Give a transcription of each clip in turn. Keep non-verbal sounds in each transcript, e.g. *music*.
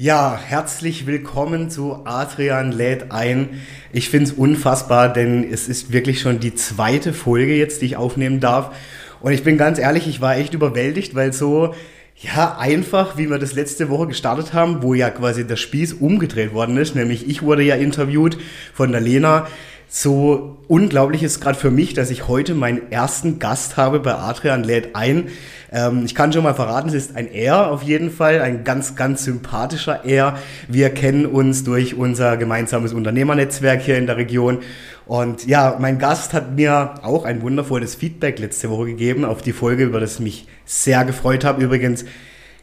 Ja, herzlich willkommen zu Adrian lädt ein. Ich finde es unfassbar, denn es ist wirklich schon die zweite Folge jetzt, die ich aufnehmen darf. Und ich bin ganz ehrlich, ich war echt überwältigt, weil so ja, einfach, wie wir das letzte Woche gestartet haben, wo ja quasi der Spieß umgedreht worden ist, nämlich ich wurde ja interviewt von der Lena. So unglaublich ist gerade für mich, dass ich heute meinen ersten Gast habe bei Adrian lädt ein. Ähm, ich kann schon mal verraten, es ist ein Er auf jeden Fall, ein ganz, ganz sympathischer Er. Wir kennen uns durch unser gemeinsames Unternehmernetzwerk hier in der Region. Und ja, mein Gast hat mir auch ein wundervolles Feedback letzte Woche gegeben auf die Folge, über das ich mich sehr gefreut habe. Übrigens,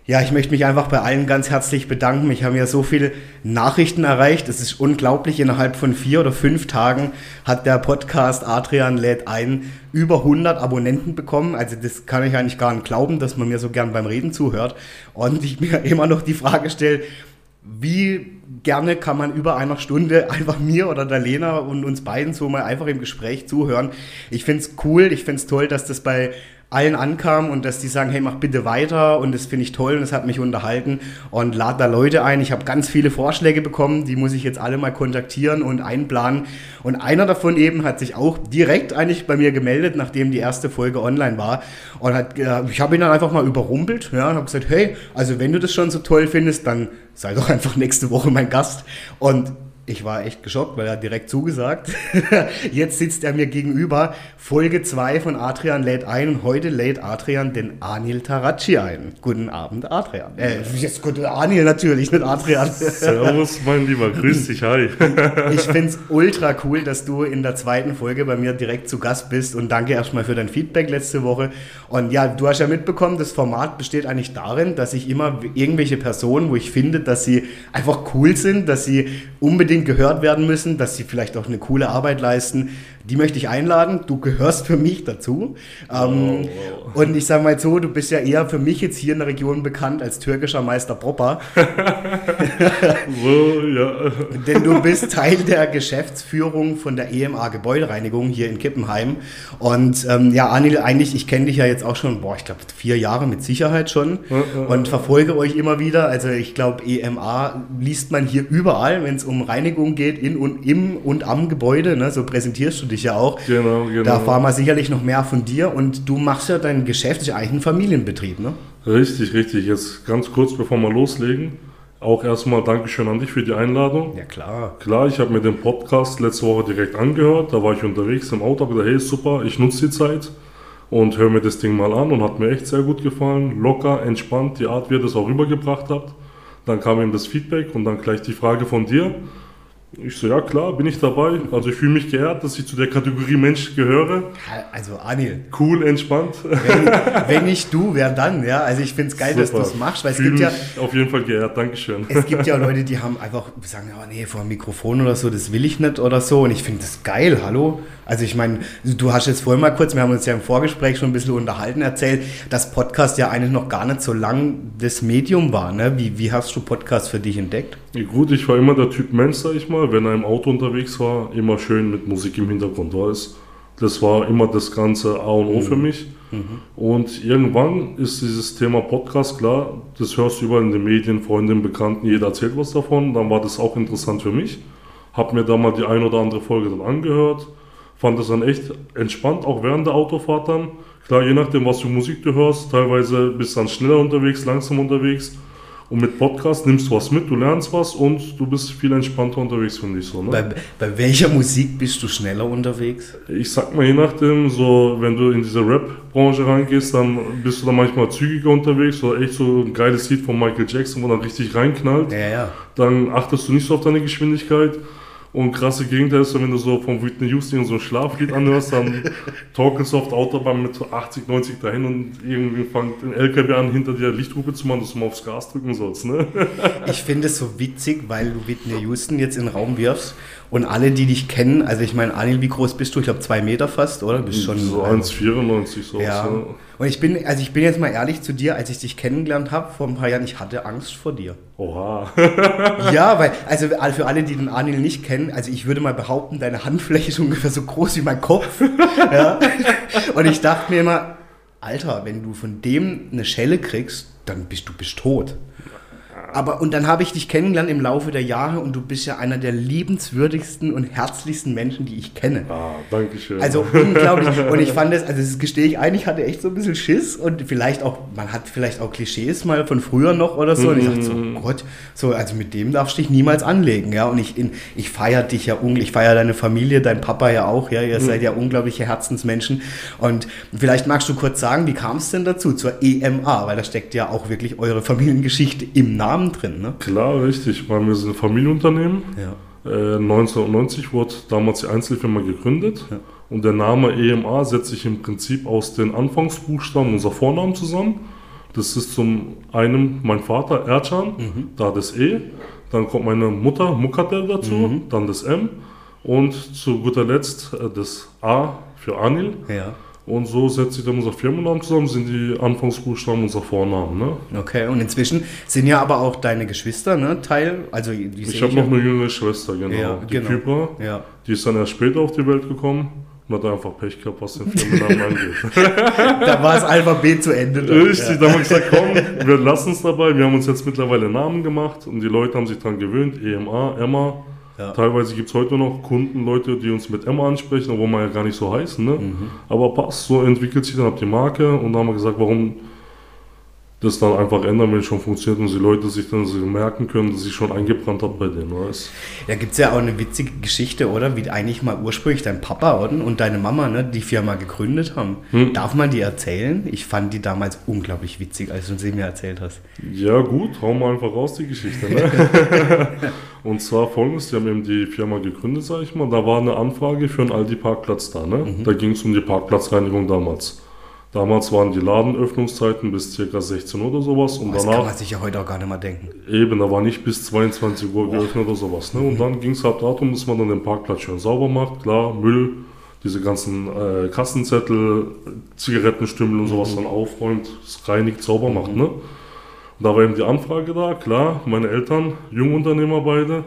ja, ich möchte mich einfach bei allen ganz herzlich bedanken. Ich habe ja so viele Nachrichten erreicht. Es ist unglaublich. Innerhalb von vier oder fünf Tagen hat der Podcast Adrian lädt ein über 100 Abonnenten bekommen. Also das kann ich eigentlich gar nicht glauben, dass man mir so gern beim Reden zuhört. Und ich mir *laughs* immer noch die Frage stelle, wie gerne kann man über einer Stunde *laughs* einfach mir oder der Lena und uns beiden so mal einfach im Gespräch zuhören. Ich finde es cool, ich finde es toll, dass das bei allen ankam und dass die sagen, hey, mach bitte weiter und das finde ich toll und das hat mich unterhalten und lad da Leute ein. Ich habe ganz viele Vorschläge bekommen, die muss ich jetzt alle mal kontaktieren und einplanen und einer davon eben hat sich auch direkt eigentlich bei mir gemeldet, nachdem die erste Folge online war und hat, ich habe ihn dann einfach mal überrumpelt ja, und habe gesagt, hey, also wenn du das schon so toll findest, dann sei doch einfach nächste Woche mein Gast und ich war echt geschockt, weil er direkt zugesagt. *laughs* Jetzt sitzt er mir gegenüber. Folge 2 von Adrian lädt ein und heute lädt Adrian den Anil Taracci ein. Guten Abend, Adrian. Äh, jetzt guten Anil natürlich, nicht Adrian. Servus, mein Lieber, grüß dich, hi. *laughs* ich finde es ultra cool, dass du in der zweiten Folge bei mir direkt zu Gast bist und danke erstmal für dein Feedback letzte Woche. Und ja, du hast ja mitbekommen, das Format besteht eigentlich darin, dass ich immer irgendwelche Personen, wo ich finde, dass sie einfach cool sind, dass sie unbedingt unbedingt gehört werden müssen, dass sie vielleicht auch eine coole Arbeit leisten. Die möchte ich einladen. Du gehörst für mich dazu. Ähm, oh, wow. Und ich sage mal so, du bist ja eher für mich jetzt hier in der Region bekannt als türkischer Meister Popper. so, *laughs* ja. Denn du bist Teil der Geschäftsführung von der EMA Gebäudereinigung hier in Kippenheim. Und ähm, ja, Anil, eigentlich, ich kenne dich ja jetzt auch schon, boah, ich glaube vier Jahre mit Sicherheit schon und verfolge euch immer wieder. Also ich glaube, EMA liest man hier überall, wenn es um Reinigung Reinigung geht in und im und am Gebäude, ne? so präsentierst du dich ja auch. Genau, genau. Da erfahren wir sicherlich noch mehr von dir und du machst ja dein Geschäft, ist eigentlich ein Familienbetrieb, ne? Richtig, richtig. Jetzt ganz kurz, bevor wir loslegen, auch erstmal Dankeschön an dich für die Einladung. Ja, klar. Klar, ich habe mir den Podcast letzte Woche direkt angehört. Da war ich unterwegs im Auto, habe gesagt, hey, super, ich nutze die Zeit und höre mir das Ding mal an und hat mir echt sehr gut gefallen. Locker, entspannt, die Art, wie ihr das auch rübergebracht habt. Dann kam ihm das Feedback und dann gleich die Frage von dir. Ich so, ja klar, bin ich dabei. Also ich fühle mich geehrt, dass ich zu der Kategorie Mensch gehöre. Also Anil. Cool, entspannt. Wenn, *laughs* wenn nicht du, wer dann? Ja, also ich finde es geil, Super. dass du es machst, weil es gibt ja... auf jeden Fall geehrt, Dankeschön. Es gibt ja *laughs* Leute, die haben einfach, sagen, oh nee, vor dem Mikrofon oder so, das will ich nicht oder so. Und ich finde das geil, hallo? Also ich meine, du hast jetzt vorhin mal kurz, wir haben uns ja im Vorgespräch schon ein bisschen unterhalten, erzählt, dass Podcast ja eigentlich noch gar nicht so lang das Medium war. Ne? Wie, wie hast du Podcast für dich entdeckt? Ja, gut, ich war immer der Typ Mensch, sag ich mal. Wenn er im Auto unterwegs war, immer schön mit Musik im Hintergrund war es. Das war immer das ganze A und O mhm. für mich. Mhm. Und irgendwann ist dieses Thema Podcast klar, das hörst du überall in den Medien, Freundinnen, Bekannten, jeder erzählt was davon. Dann war das auch interessant für mich. Hab mir da mal die ein oder andere Folge dann angehört fand das dann echt entspannt, auch während der Autofahrt dann. Klar, je nachdem, was für Musik du hörst, teilweise bist du dann schneller unterwegs, langsam unterwegs. Und mit Podcast nimmst du was mit, du lernst was und du bist viel entspannter unterwegs, finde ich so. Ne? Bei, bei welcher Musik bist du schneller unterwegs? Ich sag mal, je nachdem, so wenn du in diese Rap-Branche reingehst, dann bist du da manchmal zügiger unterwegs oder echt so ein geiles Lied von Michael Jackson, wo dann richtig reinknallt. Ja, ja. Dann achtest du nicht so auf deine Geschwindigkeit. Und krasse Gegenteil ist, wenn du so von Whitney Houston so ein Schlaflied anhörst, dann auf der Autobahn mit so 80, 90 dahin und irgendwie fängt ein LKW an, hinter dir Lichthupe zu machen, dass du mal aufs Gas drücken sollst. Ne? Ich finde es so witzig, weil du Whitney Houston jetzt in den Raum wirfst und alle, die dich kennen, also ich meine, Anil, wie groß bist du? Ich glaube zwei Meter fast, oder? Bist schon so 1,94 so. Ja. Und ich bin, also ich bin jetzt mal ehrlich zu dir, als ich dich kennengelernt habe vor ein paar Jahren, ich hatte Angst vor dir. Oha. *laughs* ja, weil, also für alle, die den Anil nicht kennen, also ich würde mal behaupten, deine Handfläche ist ungefähr so groß wie mein Kopf. *laughs* ja. Und ich dachte mir immer, Alter, wenn du von dem eine Schelle kriegst, dann bist du bist tot. Aber und dann habe ich dich kennengelernt im Laufe der Jahre und du bist ja einer der liebenswürdigsten und herzlichsten Menschen, die ich kenne. Ah, danke schön. Also unglaublich. *laughs* Und ich fand es, also das gestehe ich ein, ich hatte echt so ein bisschen Schiss und vielleicht auch, man hat vielleicht auch Klischees mal von früher noch oder so. Und ich dachte so, oh Gott, so, also mit dem darfst du dich niemals anlegen, ja. Und ich, ich feiere dich ja unglaublich, ich feiere deine Familie, dein Papa ja auch, ja. Ihr mhm. seid ja unglaubliche Herzensmenschen. Und vielleicht magst du kurz sagen, wie kam es denn dazu, zur EMA? Weil da steckt ja auch wirklich eure Familiengeschichte im Namen Namen drin, ne? Klar, richtig, weil wir sind ein Familienunternehmen. Ja. Äh, 1990 wurde damals die Einzelfirma gegründet. Ja. Und der Name EMA setzt sich im Prinzip aus den Anfangsbuchstaben unserer Vornamen zusammen. Das ist zum einen mein Vater Ercan, mhm. da das E. Dann kommt meine Mutter Mukatel dazu, mhm. dann das M. Und zu guter Letzt äh, das A für Anil. Ja. Und so setzt sich dann unser Firmennamen zusammen, sind die Anfangsbuchstaben unser Vornamen. Ne? Okay, und inzwischen sind ja aber auch deine Geschwister ne, Teil. Also ich habe noch eine jüngere Schwester, genau. Ja, die genau. Kypra. Ja. Die ist dann erst später auf die Welt gekommen und hat einfach Pech gehabt, was den Firmennamen *laughs* angeht. da war das Alphabet zu Ende. Dann. Richtig, ja. da haben wir gesagt, komm, wir lassen es dabei. Wir haben uns jetzt mittlerweile Namen gemacht und die Leute haben sich daran gewöhnt. EMA, Emma. Ja. Teilweise gibt es heute noch Kunden, Leute, die uns mit Emma ansprechen, obwohl wir ja gar nicht so heißen. Ne? Mhm. Aber passt, so entwickelt sich dann ab die Marke und da haben wir gesagt, warum das dann einfach ändern, wenn es schon funktioniert und die Leute sich dann so merken können, dass sich schon eingebrannt hat bei denen. Weißt? Ja, gibt es ja auch eine witzige Geschichte, oder? Wie eigentlich mal ursprünglich dein Papa oder? und deine Mama ne, die Firma gegründet haben. Hm. Darf man die erzählen? Ich fand die damals unglaublich witzig, als du sie mir erzählt hast. Ja, gut, hauen wir einfach raus die Geschichte. Ne? *laughs* und zwar folgendes: Die haben eben die Firma gegründet, sag ich mal. Da war eine Anfrage für einen Aldi-Parkplatz da. Ne? Mhm. Da ging es um die Parkplatzreinigung damals. Damals waren die Ladenöffnungszeiten bis ca. 16 Uhr oder sowas. Und das danach, kann man sich ja heute auch gar nicht mehr denken. Eben, da war nicht bis 22 Uhr geöffnet oder sowas. Ne? Und mhm. dann ging es halt darum, dass man dann den Parkplatz schön sauber macht. Klar, Müll, diese ganzen äh, Kassenzettel, Zigarettenstümmel und sowas mhm. dann aufräumt, es reinigt, sauber mhm. macht. Ne? Und da war eben die Anfrage da, klar, meine Eltern, Jungunternehmer beide,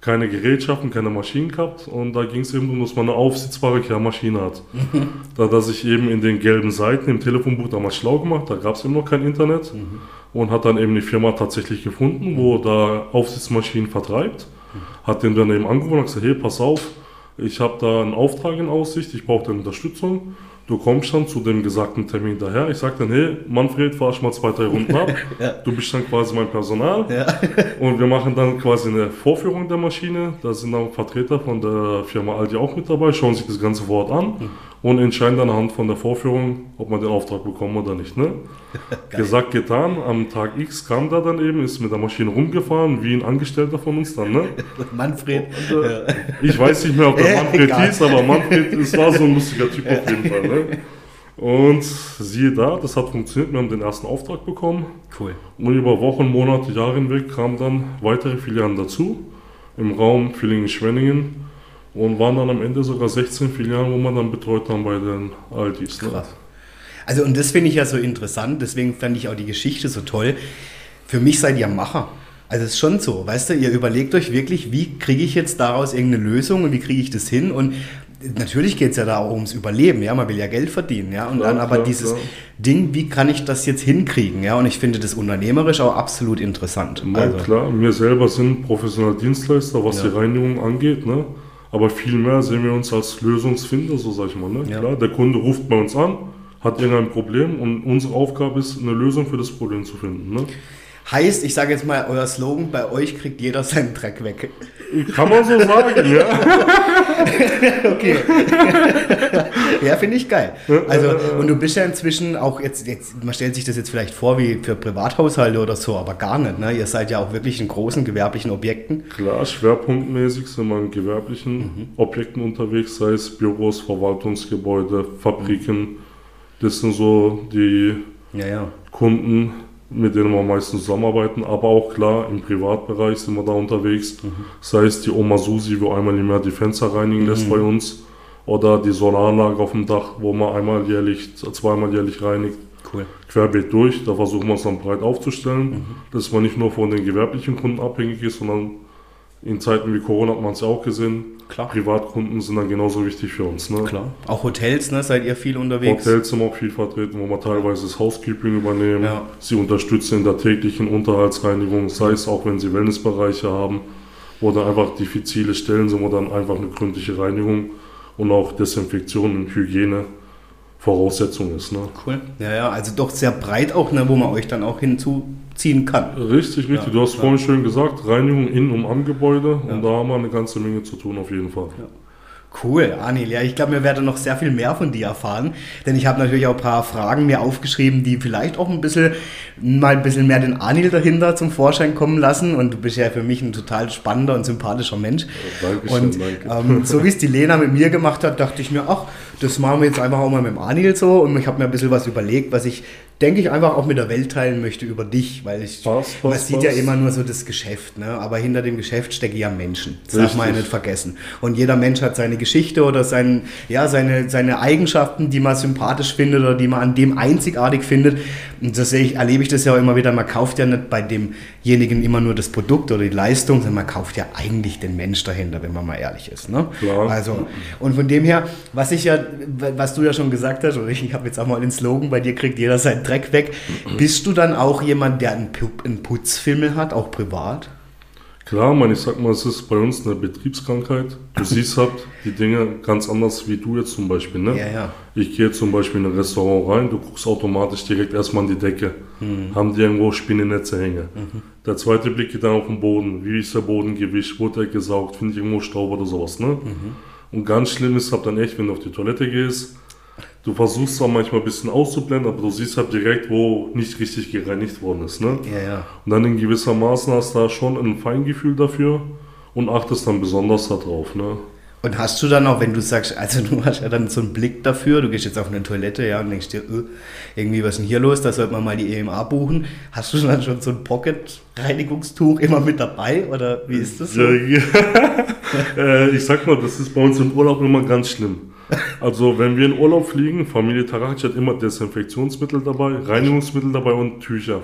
keine Gerätschaften, keine Maschinen gehabt und da ging es eben darum, dass man eine aufsitzbare Kehrmaschine hat. Mhm. *laughs* da dass ich eben in den gelben Seiten im Telefonbuch damals schlau gemacht, da gab es eben noch kein Internet mhm. und hat dann eben die Firma tatsächlich gefunden, wo da Aufsitzmaschinen vertreibt. Mhm. Hat den dann eben angerufen und gesagt, hey, pass auf, ich habe da einen Auftrag in Aussicht, ich brauche deine Unterstützung. Du kommst dann zu dem gesagten Termin daher. Ich sage dann, hey, Manfred, fahr ich mal zwei, drei Runden ab. *laughs* ja. Du bist dann quasi mein Personal. Ja. *laughs* und wir machen dann quasi eine Vorführung der Maschine. Da sind dann Vertreter von der Firma Aldi auch mit dabei, schauen sich das Ganze vor Ort an. Mhm und entscheiden dann anhand von der Vorführung, ob man den Auftrag bekommt oder nicht. Ne? *laughs* Gesagt, getan. Am Tag X kam da dann eben, ist mit der Maschine rumgefahren, wie ein Angestellter von uns dann. Ne? *laughs* Manfred. Und, äh, *laughs* ich weiß nicht mehr, ob der Manfred hieß, aber Manfred, es war so ein lustiger Typ auf jeden Fall. Ne? Und siehe da, das hat funktioniert. Wir haben den ersten Auftrag bekommen. Cool. Und über Wochen, Monate, Jahre hinweg kamen dann weitere Filialen dazu. Im Raum Villingen-Schwenningen und waren dann am Ende sogar 16 Filialen, wo man dann betreut haben bei den Aldis. Ne? Krass. Also und das finde ich ja so interessant, deswegen fand ich auch die Geschichte so toll. Für mich seid ihr Macher. Also es ist schon so, weißt du, ihr überlegt euch wirklich, wie kriege ich jetzt daraus irgendeine Lösung und wie kriege ich das hin und natürlich geht es ja da auch ums Überleben, ja, man will ja Geld verdienen, ja, und klar, dann aber klar, dieses klar. Ding, wie kann ich das jetzt hinkriegen, ja, und ich finde das unternehmerisch auch absolut interessant. Na also. klar, wir selber sind professioneller Dienstleister, was ja. die Reinigung angeht, ne, aber vielmehr sehen wir uns als Lösungsfinder, so sag ich mal. Ne? Ja. Klar, der Kunde ruft bei uns an, hat irgendein Problem und unsere Aufgabe ist, eine Lösung für das Problem zu finden. Ne? Heißt, ich sage jetzt mal, euer Slogan, bei euch kriegt jeder seinen Dreck weg. Kann man so sagen, ja. *laughs* *laughs* okay. *laughs* ja, finde ich geil. Also, und du bist ja inzwischen auch jetzt, jetzt, man stellt sich das jetzt vielleicht vor wie für Privathaushalte oder so, aber gar nicht. Ne? Ihr seid ja auch wirklich in großen gewerblichen Objekten. Klar, schwerpunktmäßig sind wir in gewerblichen mhm. Objekten unterwegs, sei es Büros, Verwaltungsgebäude, Fabriken. Das sind so die ja, ja. Kunden, mit denen wir meistens zusammenarbeiten, aber auch klar, im Privatbereich sind wir da unterwegs. Mhm. Sei es die Oma Susi, wo einmal im Jahr die Fenster reinigen lässt mhm. bei uns, oder die Solaranlage auf dem Dach, wo man einmal jährlich, zweimal jährlich reinigt. Cool. Querbeet durch, da versuchen wir es dann breit aufzustellen, mhm. dass man nicht nur von den gewerblichen Kunden abhängig ist, sondern in Zeiten wie Corona hat man es ja auch gesehen. Klar. Privatkunden sind dann genauso wichtig für uns. Ne? Klar. Auch Hotels, ne? seid ihr viel unterwegs? Hotels sind auch viel vertreten, wo wir teilweise das Housekeeping übernehmen. Ja. Sie unterstützen in der täglichen Unterhaltsreinigung, sei es auch, wenn sie Wellnessbereiche haben, wo dann einfach diffizile Stellen sind, wo dann einfach eine gründliche Reinigung und auch Desinfektion und Hygiene Voraussetzung ist. Ne? Cool. Ja, ja, also doch sehr breit auch, ne, wo man euch dann auch hinzuziehen kann. Richtig, richtig. Ja, du hast ja. vorhin schön gesagt, Reinigung in und am Gebäude ja. und da haben wir eine ganze Menge zu tun auf jeden Fall. Cool, Anil. Ja, ich glaube, wir werden noch sehr viel mehr von dir erfahren, denn ich habe natürlich auch ein paar Fragen mir aufgeschrieben, die vielleicht auch ein bisschen mal ein bisschen mehr den Anil dahinter zum Vorschein kommen lassen. Und du bist ja für mich ein total spannender und sympathischer Mensch. Dankeschön, und danke. ähm, so wie es die Lena mit mir gemacht hat, dachte ich mir, ach, das machen wir jetzt einfach auch mal mit dem Anil so. Und ich habe mir ein bisschen was überlegt, was ich denke ich, einfach auch mit der Welt teilen möchte über dich, weil ich, was, was, man sieht was? ja immer nur so das Geschäft, ne? aber hinter dem Geschäft stecken ja Menschen. Das Richtig. darf man ja nicht vergessen. Und jeder Mensch hat seine Geschichte oder sein, ja, seine, seine Eigenschaften, die man sympathisch findet oder die man an dem einzigartig findet. Und so sehe ich, erlebe ich das ja auch immer wieder. Man kauft ja nicht bei demjenigen immer nur das Produkt oder die Leistung, sondern man kauft ja eigentlich den Mensch dahinter, wenn man mal ehrlich ist. Ne? Klar. Also, und von dem her, was ich ja, was du ja schon gesagt hast, oder ich, ich habe jetzt auch mal den Slogan, bei dir kriegt jeder sein Dreck weg. Bist du dann auch jemand, der einen, einen Putzfimmel hat, auch privat? Klar, man, ich sag mal, es ist bei uns eine Betriebskrankheit. Du siehst halt die Dinge ganz anders wie du jetzt zum Beispiel. Ne? Ja, ja. Ich gehe zum Beispiel in ein Restaurant rein, du guckst automatisch direkt erstmal an die Decke. Mhm. Haben die irgendwo Spinnennetze hängen. Mhm. Der zweite Blick geht dann auf den Boden. Wie ist der Boden gewischt? Wurde er gesaugt? Finde ich irgendwo Staub oder sowas. Ne? Mhm. Und ganz schlimm ist halt dann echt, wenn du auf die Toilette gehst, du versuchst zwar manchmal ein bisschen auszublenden, aber du siehst halt direkt, wo nicht richtig gereinigt worden ist. Ne? Ja, ja. Und dann in gewisser Maßen hast du da schon ein Feingefühl dafür und achtest dann besonders darauf. Ne? Und hast du dann auch, wenn du sagst, also du hast ja dann so einen Blick dafür, du gehst jetzt auf eine Toilette, ja, und denkst dir, öh, irgendwie, was ist denn hier los, da sollte man mal die EMA buchen. Hast du dann schon so ein Pocket-Reinigungstuch immer mit dabei, oder wie ist das so? Ja, ja. *laughs* äh, ich sag mal, das ist bei uns im Urlaub immer ganz schlimm. Also, wenn wir in Urlaub fliegen, Familie Tarakic hat immer Desinfektionsmittel dabei, Reinigungsmittel dabei und Tücher.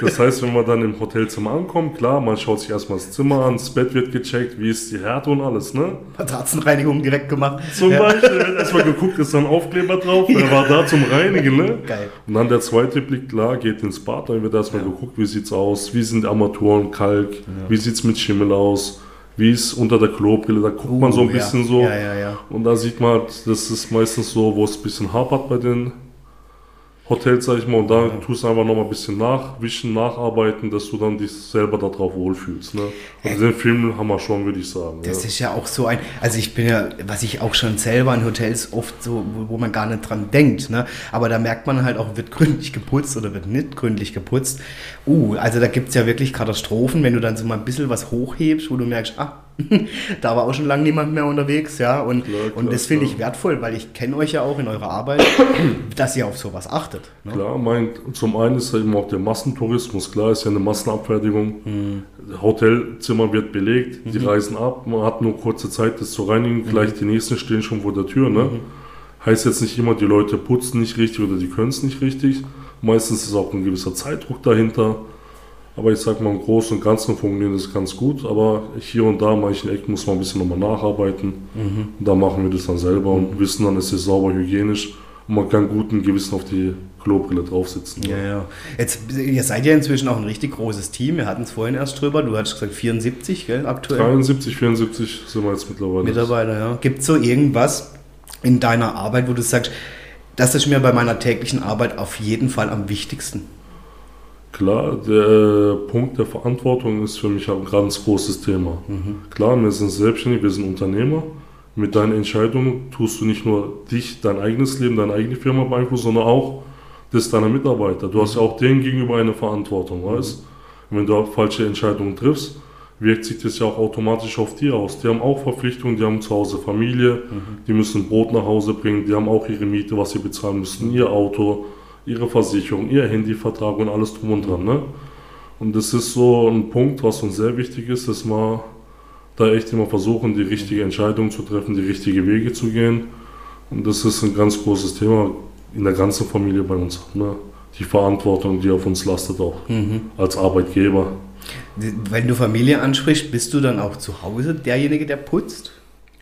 Das heißt, wenn wir dann im Hotelzimmer ankommen, klar, man schaut sich erstmal das Zimmer an, das Bett wird gecheckt, wie ist die Härte und alles, ne? Matratzenreinigung direkt gemacht. Zum ja. Beispiel, wird erstmal geguckt, ist da ein Aufkleber drauf, der ja. war da zum Reinigen, ne? Geil. Und dann der zweite Blick, klar, geht ins Bad, dann wird erstmal ja. geguckt, wie sieht's aus, wie sind Armaturen, Kalk, wie sieht's mit Schimmel aus wie es unter der Klobrille, da guckt uh, man so ein bisschen ja. so. Ja, ja, und da sieht man, das ist meistens so, wo es ein bisschen hapert bei den Hotels, sag ich mal, und da ja. tust du einfach noch mal ein bisschen nachwischen, nacharbeiten, dass du dann dich selber darauf wohlfühlst. Ne? Also den Film haben wir schon, würde ich sagen. Das ja. ist ja auch so ein, also ich bin ja, was ich auch schon selber in Hotels oft so, wo, wo man gar nicht dran denkt, ne? aber da merkt man halt auch, wird gründlich geputzt oder wird nicht gründlich geputzt. Uh, also da gibt es ja wirklich Katastrophen, wenn du dann so mal ein bisschen was hochhebst, wo du merkst, ah, *laughs* da war auch schon lange niemand mehr unterwegs, ja. Und, klar, klar, und das finde ich wertvoll, weil ich kenne euch ja auch in eurer Arbeit, *coughs* dass ihr auf sowas achtet. Ne? Klar, mein, zum einen ist ja eben auch der Massentourismus, klar, ist ja eine Massenabfertigung. Mhm. Hotelzimmer wird belegt, mhm. die reisen ab, man hat nur kurze Zeit, das zu reinigen, mhm. gleich die nächsten stehen schon vor der Tür. Ne? Mhm. Heißt jetzt nicht immer, die Leute putzen nicht richtig oder die können es nicht richtig. Meistens ist auch ein gewisser Zeitdruck dahinter. Aber ich sag mal, im Großen und Ganzen funktioniert das ganz gut. Aber hier und da, manchen Ecken muss man ein bisschen nochmal nacharbeiten. Mhm. Und da machen wir das dann selber und wissen dann, es ist sauber, hygienisch. Und man kann guten Gewissen auf die Klobrille draufsitzen. Ja, ja. Jetzt, ihr seid ja inzwischen auch ein richtig großes Team. Wir hatten es vorhin erst drüber. Du hattest gesagt 74, gell, aktuell? 73, 74 sind wir jetzt mittlerweile. Mitarbeiter, ja. Gibt es so irgendwas in deiner Arbeit, wo du sagst, das ist mir bei meiner täglichen Arbeit auf jeden Fall am wichtigsten? Klar, der Punkt der Verantwortung ist für mich ein ganz großes Thema. Mhm. Klar, wir sind selbstständig, wir sind Unternehmer. mit deinen Entscheidungen tust du nicht nur dich, dein eigenes Leben, deine eigene Firma beeinflussen, sondern auch das deiner Mitarbeiter. Du hast ja auch denen gegenüber eine Verantwortung, weißt Wenn du falsche Entscheidungen triffst, wirkt sich das ja auch automatisch auf die aus. Die haben auch Verpflichtungen, die haben zu Hause Familie, mhm. die müssen Brot nach Hause bringen, die haben auch ihre Miete, was sie bezahlen müssen, ihr Auto, ihre Versicherung, ihr Handyvertrag und alles drum und dran. Ne? Und das ist so ein Punkt, was uns sehr wichtig ist, dass wir da echt immer versuchen, die richtige Entscheidung zu treffen, die richtigen Wege zu gehen. Und das ist ein ganz großes Thema in der ganzen Familie bei uns. Ne? Die Verantwortung, die auf uns lastet, auch mhm. als Arbeitgeber. Wenn du Familie ansprichst, bist du dann auch zu Hause derjenige, der putzt?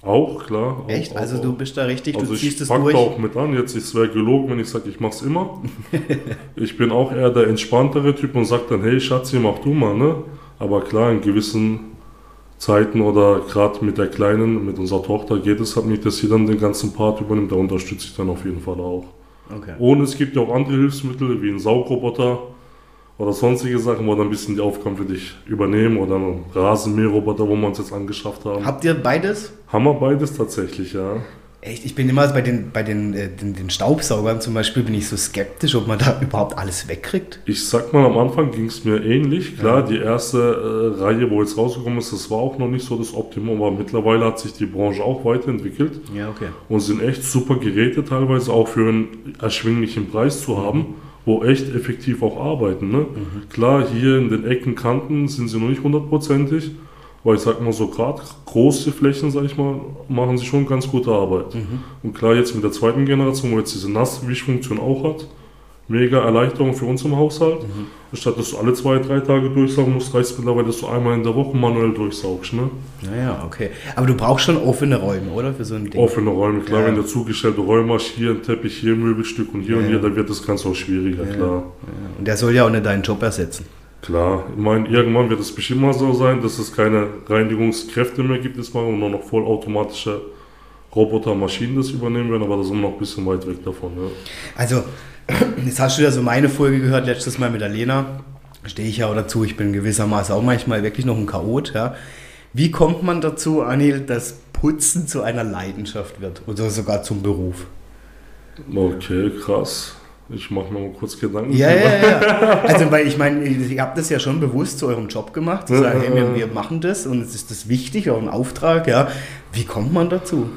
Auch, klar. Echt? Auch, also du bist da richtig, also du ziehst es durch? Ich auch mit an. Jetzt ist es gelogen, wenn ich sage, ich mach's immer. *laughs* ich bin auch eher der entspanntere Typ und sage dann, hey Schatzi, mach du mal, ne? Aber klar, in gewissen Zeiten oder gerade mit der Kleinen, mit unserer Tochter geht es halt nicht, dass sie dann den ganzen Part übernimmt. Da unterstütze ich dann auf jeden Fall auch. Okay. Und es gibt ja auch andere Hilfsmittel, wie ein Saugroboter oder sonstige Sachen, wo dann ein bisschen die Aufgaben für dich übernehmen oder ein Rasenmäherroboter, wo wir uns jetzt angeschafft haben. Habt ihr beides? Haben wir beides tatsächlich, ja. Echt, ich bin immer bei den, bei den, äh, den, den, Staubsaugern zum Beispiel, bin ich so skeptisch, ob man da *laughs* überhaupt alles wegkriegt. Ich sag mal, am Anfang ging es mir ähnlich. Klar, ja. die erste äh, Reihe, wo jetzt rausgekommen ist, das war auch noch nicht so das Optimum, aber mittlerweile hat sich die Branche auch weiterentwickelt. Ja, okay. Und sind echt super Geräte teilweise auch für einen erschwinglichen Preis zu haben. Mhm wo echt effektiv auch arbeiten. Ne? Mhm. Klar, hier in den Ecken, Kanten sind sie noch nicht hundertprozentig, weil ich sag mal so, gerade große Flächen, sag ich mal, machen sie schon ganz gute Arbeit. Mhm. Und klar, jetzt mit der zweiten Generation, wo jetzt diese Nasswischfunktion auch hat, mega Erleichterung für uns im Haushalt. Mhm. Statt dass du alle zwei, drei Tage durchsaugen musst, reicht es mittlerweile, dass du einmal in der Woche manuell durchsaugst. Ne? Naja, okay. Aber du brauchst schon offene Räume, oder? Für so ein Ding. Offene Räume, klar. Ja. Wenn du zugestellte Räume hast, hier ein Teppich, hier ein Möbelstück und hier ja, und hier, dann wird das Ganze auch schwieriger, ja, klar. Und der soll ja auch nicht deinen Job ersetzen. Klar, ich meine, irgendwann wird es bestimmt mal so sein, dass es keine Reinigungskräfte mehr gibt, mal und nur noch vollautomatische Roboter, Maschinen das übernehmen werden, aber da sind wir noch ein bisschen weit weg davon. Ja. Also, *clears throat* jetzt hast du ja so meine Folge gehört, letztes Mal mit der Lena. Stehe ich ja auch dazu, ich bin gewissermaßen auch manchmal wirklich noch ein Chaot. Ja. Wie kommt man dazu, Anil, dass Putzen zu einer Leidenschaft wird oder sogar zum Beruf? Okay, krass. Ich mache mir mal kurz Gedanken. Ja, ja, ja. *laughs* Also, weil ich meine, ihr habt das ja schon bewusst zu eurem Job gemacht, zu sagen, hey, wir, wir machen das und es ist das wichtig, auch ein Auftrag, ja. Wie kommt man dazu?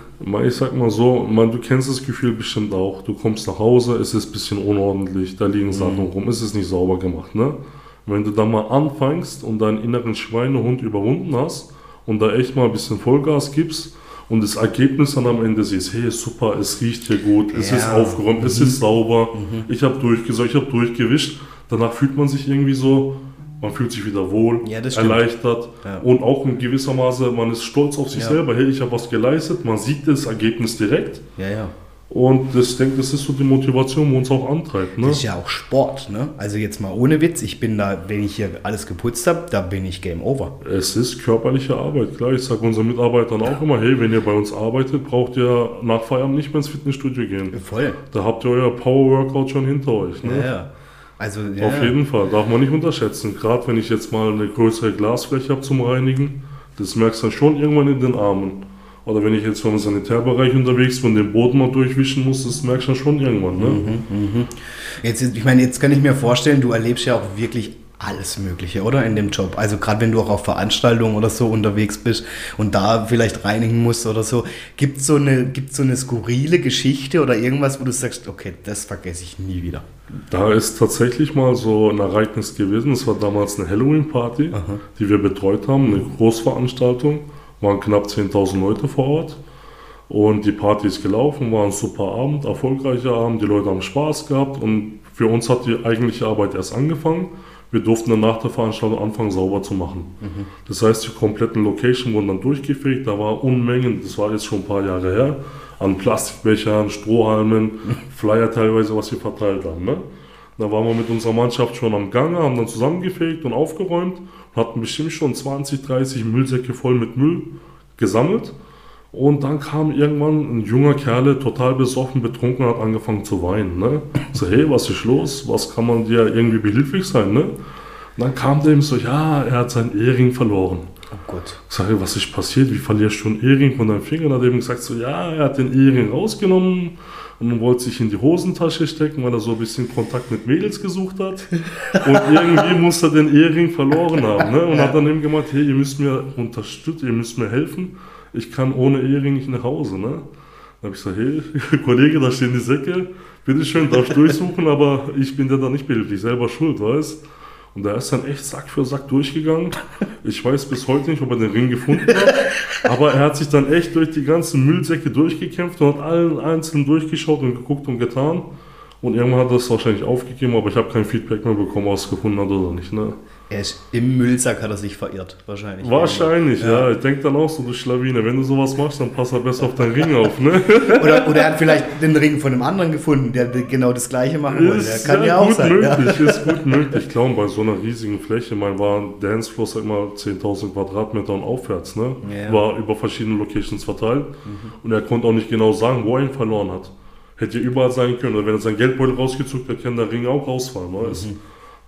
Ich sag mal so, man, du kennst das Gefühl bestimmt auch. Du kommst nach Hause, es ist ein bisschen unordentlich, da liegen Sachen mhm. rum, es ist nicht sauber gemacht, ne? Wenn du da mal anfängst und deinen inneren Schweinehund überwunden hast und da echt mal ein bisschen Vollgas gibst, und das Ergebnis dann am Ende siehst, hey, super, es riecht hier gut, es ja. ist aufgeräumt, mhm. es ist sauber, mhm. ich habe durchgesaugt, ich habe durchgewischt. Danach fühlt man sich irgendwie so, man fühlt sich wieder wohl, ja, erleichtert ja. und auch in gewisser Maße, man ist stolz auf sich selber, hey, ich habe was geleistet, man sieht das Ergebnis direkt. Ja, ja. Und ich denke, das ist so die Motivation, die uns auch antreibt. Ne? Das ist ja auch Sport. Ne? Also jetzt mal ohne Witz, ich bin da, wenn ich hier alles geputzt habe, da bin ich Game Over. Es ist körperliche Arbeit, klar. Ich sage unseren Mitarbeitern auch immer, hey, wenn ihr bei uns arbeitet, braucht ihr nach Feierabend nicht mehr ins Fitnessstudio gehen. Voll. Da habt ihr euer Power-Workout schon hinter euch. Ne? Ja, ja. Also, ja, Auf jeden Fall, darf man nicht unterschätzen. Gerade wenn ich jetzt mal eine größere Glasfläche habe zum Reinigen, das merkst du dann schon irgendwann in den Armen. Oder wenn ich jetzt vom Sanitärbereich unterwegs bin, den Boden mal durchwischen muss, das merkst du schon irgendwann. Ne? Mhm, mh. Jetzt, ich meine, jetzt kann ich mir vorstellen, du erlebst ja auch wirklich alles Mögliche, oder? In dem Job. Also gerade wenn du auch auf Veranstaltungen oder so unterwegs bist und da vielleicht reinigen musst oder so, gibt es so, eine, so eine skurrile Geschichte oder irgendwas, wo du sagst, okay, das vergesse ich nie wieder? Da ist tatsächlich mal so ein Ereignis gewesen. Es war damals eine Halloween-Party, die wir betreut haben, eine Großveranstaltung waren knapp 10.000 Leute vor Ort. Und die Party ist gelaufen, war ein super Abend, erfolgreicher Abend, die Leute haben Spaß gehabt und für uns hat die eigentliche Arbeit erst angefangen. Wir durften dann nach der Veranstaltung anfangen, sauber zu machen. Mhm. Das heißt, die kompletten Location wurden dann durchgefegt, da war Unmengen, das war jetzt schon ein paar Jahre her, an Plastikbechern, Strohhalmen, *laughs* Flyer teilweise, was wir verteilt haben. Ne? Da waren wir mit unserer Mannschaft schon am Gange, haben dann zusammengefegt und aufgeräumt hatten bestimmt schon 20, 30 Müllsäcke voll mit Müll gesammelt. Und dann kam irgendwann ein junger Kerl, total besoffen, betrunken, hat angefangen zu weinen. Ne? So, hey, was ist los? Was kann man dir irgendwie behilflich sein? Ne? Und dann kam dem so, ja, er hat seinen Ehering verloren. Oh Gott. Ich sage, was ist passiert? Wie verlierst du einen Ehering von deinem Finger? Und hat eben gesagt, so, ja, er hat den Ehering rausgenommen und wollte sich in die Hosentasche stecken, weil er so ein bisschen Kontakt mit Mädels gesucht hat. Und irgendwie muss er den Ehering verloren haben. Ne? Und hat dann eben gemeint, hey, ihr müsst mir unterstützen, ihr müsst mir helfen. Ich kann ohne Ehering nicht nach Hause. Ne? Dann habe ich gesagt, hey, *laughs* Kollege, da stehen die Säcke. Bitteschön, darfst durchsuchen, aber ich bin dir da nicht behilflich, selber schuld, weißt und da ist dann echt Sack für Sack durchgegangen. Ich weiß bis heute nicht, ob er den Ring gefunden hat. Aber er hat sich dann echt durch die ganzen Müllsäcke durchgekämpft und hat allen einzeln durchgeschaut und geguckt und getan. Und irgendwann hat er es wahrscheinlich aufgegeben, aber ich habe kein Feedback mehr bekommen, ob er es gefunden hat oder nicht. Ne? Er ist im Müllsack, hat er sich verirrt, wahrscheinlich. Wahrscheinlich, ja. ja. Ich denke dann auch so, du Schlawine, wenn du sowas machst, dann pass er besser auf deinen Ring auf. Ne? *laughs* Oder, oder er hat vielleicht den Ring von einem anderen gefunden, der genau das gleiche machen wollte. Der kann ja, ja auch sein. Möglich, ja. Ist gut möglich. Klar, bei so einer riesigen Fläche, mein war Dancefloor, sag mal, 10.000 Quadratmeter und aufwärts. Ne? Ja. War über verschiedene Locations verteilt. Mhm. Und er konnte auch nicht genau sagen, wo er ihn verloren hat. Hätte ja überall sein können. Oder wenn er sein Geldbeutel rausgezogen hat, kann der Ring auch rausfallen. Weißt? Mhm.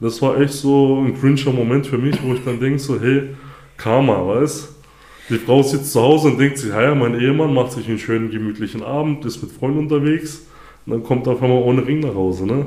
Das war echt so ein cringer Moment für mich, wo ich dann denke so, hey, Karma, weißt Die Frau sitzt zu Hause und denkt sich, ja, mein Ehemann macht sich einen schönen, gemütlichen Abend, ist mit Freunden unterwegs und dann kommt er auf einmal ohne Ring nach Hause, ne?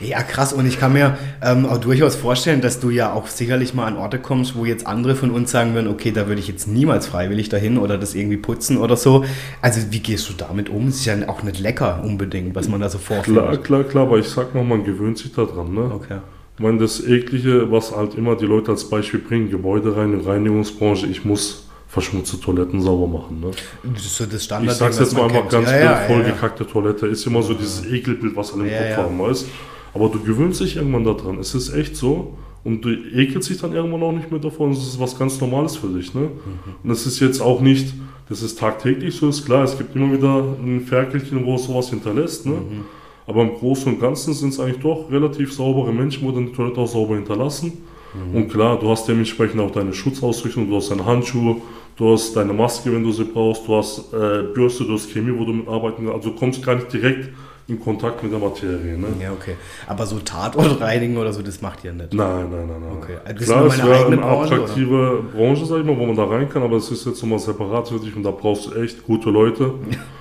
Ja, krass. Und ich kann mir ähm, auch durchaus vorstellen, dass du ja auch sicherlich mal an Orte kommst, wo jetzt andere von uns sagen würden, okay, da würde ich jetzt niemals freiwillig dahin oder das irgendwie putzen oder so. Also wie gehst du damit um? Es ist ja auch nicht lecker unbedingt, was man da so vorfindet. Klar, klar, klar, aber ich sag noch, man gewöhnt sich daran, ne? Okay. Ich meine, das Eklige, was halt immer die Leute als Beispiel bringen, Gebäudereinigung, Reinigungsbranche, ich muss verschmutzte Toiletten sauber machen. Ne? Das ist so das Standard. Ich sag's jetzt mal einfach ganz ja, ja, vollgekackte ja. Toilette. Ist immer so dieses Ekelbild, was alle im Kopf haben, weißt Aber du gewöhnst dich irgendwann daran. Es ist echt so. Und du ekelst dich dann irgendwann auch nicht mehr davon. Es ist was ganz Normales für dich. Ne? Mhm. Und es ist jetzt auch nicht, das ist tagtäglich so, ist klar. Es gibt immer wieder ein Ferkelchen, wo es sowas hinterlässt. Ne? Mhm. Aber im Großen und Ganzen sind es eigentlich doch relativ saubere Menschen, wo dann die Toilette auch sauber hinterlassen. Mhm. Und klar, du hast dementsprechend auch deine Schutzausrüstung, du hast deine Handschuhe, du hast deine Maske, wenn du sie brauchst, du hast äh, Bürste, du hast Chemie, wo du mitarbeiten kannst. Also du kommst gar nicht direkt in Kontakt mit der Materie. Ne? Ja, okay. Aber so Tatort reinigen oder so, das macht ihr nicht? Nein, nein, nein. nein. Okay. Das Klar, es wäre eine Branche, attraktive oder? Branche, sag ich mal, wo man da rein kann, aber es ist jetzt nochmal separat für dich und da brauchst du echt gute Leute. *laughs*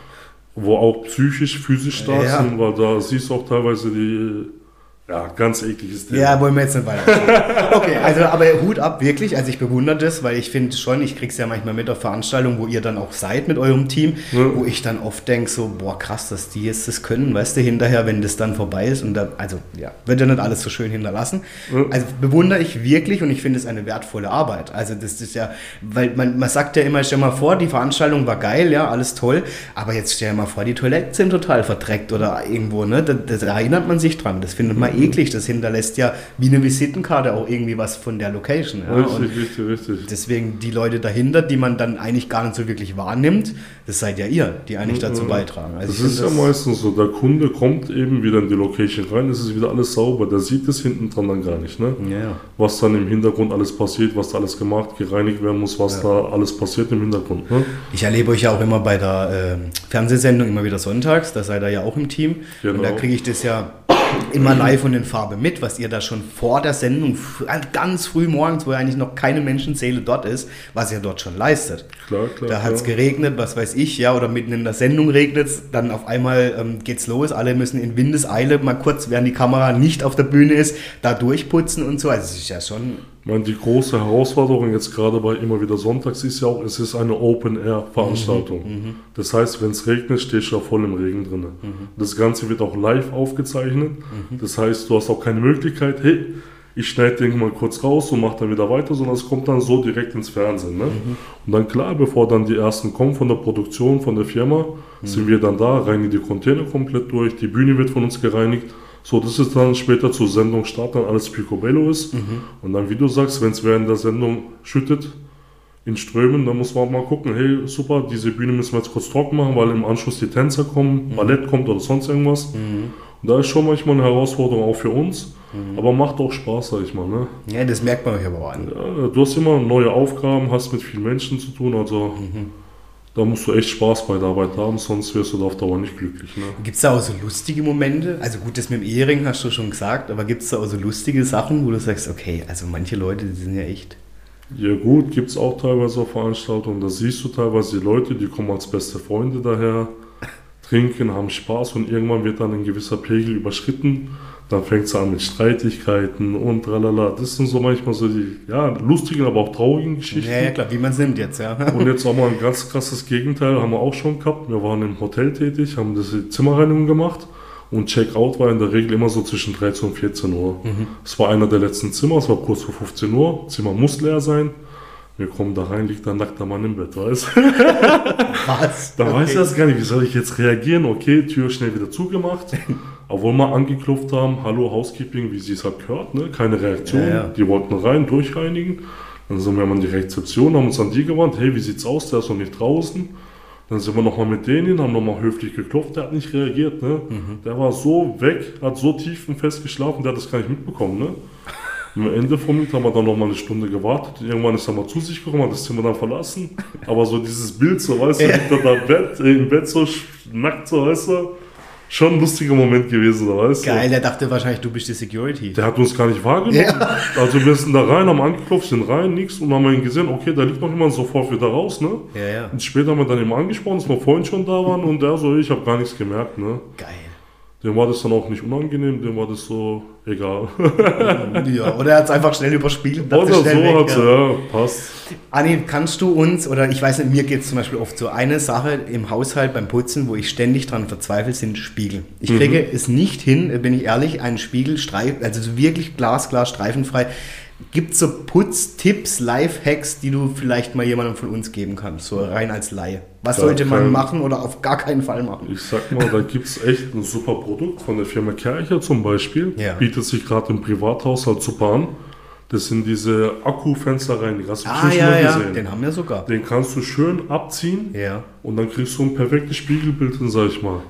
wo auch psychisch, physisch stark ja. sind, weil da siehst du auch teilweise die ja, ganz ekliges Thema. Ja, wollen wir jetzt nicht weiter. okay, also aber Hut ab, wirklich. Also ich bewundere das, weil ich finde schon, ich krieg's ja manchmal mit auf Veranstaltungen, wo ihr dann auch seid mit eurem Team, ja. wo ich dann oft denke, so, boah, krass, dass die jetzt das können, weißt du, hinterher, wenn das dann vorbei ist. Und da, also ja, wird ja nicht alles so schön hinterlassen. Ja. Also bewundere ich wirklich und ich finde es eine wertvolle Arbeit. Also das ist ja, weil man, man sagt ja immer, stell mal vor, die Veranstaltung war geil, ja, alles toll, aber jetzt stell mal vor, die Toiletten sind total verdreckt oder irgendwo, ne? Da, da erinnert man sich dran. Das findet man eklig. Das hinterlässt ja wie eine Visitenkarte auch irgendwie was von der Location. Ja? Richtig, richtig, richtig. Deswegen die Leute dahinter, die man dann eigentlich gar nicht so wirklich wahrnimmt, das seid ja ihr, die eigentlich dazu ja. beitragen. Also das ist ja das meistens so. Der Kunde kommt eben wieder in die Location rein, es ist wieder alles sauber. Der sieht es hinten dran dann gar nicht. Ne? Ja. Was dann im Hintergrund alles passiert, was da alles gemacht, gereinigt werden muss, was da alles passiert im Hintergrund. Ne? Ich erlebe euch ja auch immer bei der äh, Fernsehsendung, immer wieder sonntags, da seid ihr ja auch im Team. Genau. Und da kriege ich das ja immer live und in Farbe mit, was ihr da schon vor der Sendung, ganz früh morgens, wo ja eigentlich noch keine Menschenseele dort ist, was ihr dort schon leistet. Klar, klar. Da hat es geregnet, was weiß ich, ja, oder mitten in der Sendung regnet es, dann auf einmal ähm, geht's los, alle müssen in Windeseile mal kurz, während die Kamera nicht auf der Bühne ist, da durchputzen und so. Also es ist ja schon ich meine, die große Herausforderung jetzt gerade bei immer wieder Sonntags ist ja auch, es ist eine Open-Air-Veranstaltung. Mhm, mhm. das heißt, wenn es regnet, stehst du da voll im Regen drin. Mhm. Das Ganze wird auch live aufgezeichnet. Mhm. Das heißt, du hast auch keine Möglichkeit, hey, ich schneide den mal kurz raus und mache dann wieder weiter, sondern es kommt dann so direkt ins Fernsehen. Ne? Mhm. Und dann klar, bevor dann die ersten kommen von der Produktion, von der Firma, mhm. sind wir dann da, reinigen die Container komplett durch, die Bühne wird von uns gereinigt so, das ist dann später zur Sendung Start dann alles Picobello ist. Mhm. Und dann, wie du sagst, wenn es während der Sendung schüttet, in Strömen, dann muss man mal gucken, hey, super, diese Bühne müssen wir jetzt kurz trocken machen, weil im Anschluss die Tänzer kommen, mhm. Ballett kommt oder sonst irgendwas. Mhm. Und da ist schon manchmal eine Herausforderung auch für uns, mhm. aber macht auch Spaß, sag ich mal. Ne? Ja, das merkt man euch aber auch an. Ja, du hast immer neue Aufgaben, hast mit vielen Menschen zu tun, also mhm da musst du echt Spaß bei der Arbeit haben, sonst wirst du da auf Dauer nicht glücklich. Ne? Gibt es da auch so lustige Momente? Also gut, das mit dem Ehering hast du schon gesagt, aber gibt es da auch so lustige Sachen, wo du sagst, okay, also manche Leute, die sind ja echt Ja gut, gibt es auch teilweise auf Veranstaltungen. Da siehst du teilweise die Leute, die kommen als beste Freunde daher, trinken, haben Spaß und irgendwann wird dann ein gewisser Pegel überschritten. Dann fängt es an mit Streitigkeiten und tralala. Das sind so manchmal so die ja, lustigen, aber auch traurigen Geschichten. Ja, ja klar, wie man es nimmt jetzt, ja. *laughs* Und jetzt auch mal ein ganz krasses Gegenteil, haben wir auch schon gehabt. Wir waren im Hotel tätig, haben diese Zimmerreinigung gemacht und Checkout war in der Regel immer so zwischen 13 und 14 Uhr. Es war einer der letzten Zimmer, es war kurz vor 15 Uhr, Zimmer muss leer sein. Wir kommen da rein, liegt ein nackter Mann im Bett, weißt du? *laughs* Was? Da weiß ich das gar nicht, wie soll ich jetzt reagieren? Okay, Tür schnell wieder zugemacht. *laughs* Obwohl wir angeklopft haben, hallo Housekeeping, wie sie es halt gehört, ne? keine Reaktion. Ja, ja. Die wollten rein, durchreinigen. Dann sind wir mal in die Rezeption, haben uns an die gewandt, hey, wie sieht's aus, der ist noch nicht draußen. Dann sind wir nochmal mit denen hin, haben nochmal höflich geklopft, der hat nicht reagiert. Ne? Mhm. Der war so weg, hat so tief und fest geschlafen, der hat das gar nicht mitbekommen. Ne? Am Ende vom Lied haben wir dann nochmal eine Stunde gewartet. Irgendwann ist er mal zu sich gekommen, hat das Zimmer dann verlassen. Aber so dieses Bild, so weißt du, liegt er da im Bett, im Bett so nackt, so weißt du. Schon ein lustiger Moment gewesen, so weißt du. Geil, der dachte wahrscheinlich, du bist die Security. Der hat uns gar nicht wahrgenommen. Ja. Also wir sind da rein, haben angeklopft, sind rein, nix und haben ihn gesehen, okay, da liegt noch jemand sofort wieder raus, ne? Ja, ja. Und später haben wir dann eben angesprochen, dass wir vorhin schon da waren und der so, ich habe gar nichts gemerkt, ne? Geil. Dem war das dann auch nicht unangenehm, dem war das so egal. *laughs* Ja, oder er hat es einfach schnell überspielt Oder so hat ja. ja, passt. Anni, kannst du uns, oder ich weiß nicht, mir geht es zum Beispiel oft so, eine Sache im Haushalt beim Putzen, wo ich ständig dran verzweifle, sind Spiegel. Ich Mhm. kriege es nicht hin, bin ich ehrlich, einen Spiegel streif, also so wirklich glasklar, streifenfrei. Gibt es so Putztipps, Lifehacks, die du vielleicht mal jemandem von uns geben kannst, so rein als Laie? Was Ja, sollte man kein- machen oder auf gar keinen Fall machen? Ich sag mal, da gibt es echt ein super Produkt von der Firma Kercher zum Beispiel. Ja. Bietet sich gerade im Privathaushalt super an. Das sind diese Akkufensterreiniger. Hast du Ah, ja, mal ja, gesehen. den haben wir sogar. Den kannst du schön abziehen Ja. und dann kriegst du ein perfektes Spiegelbild hin, sag ich mal.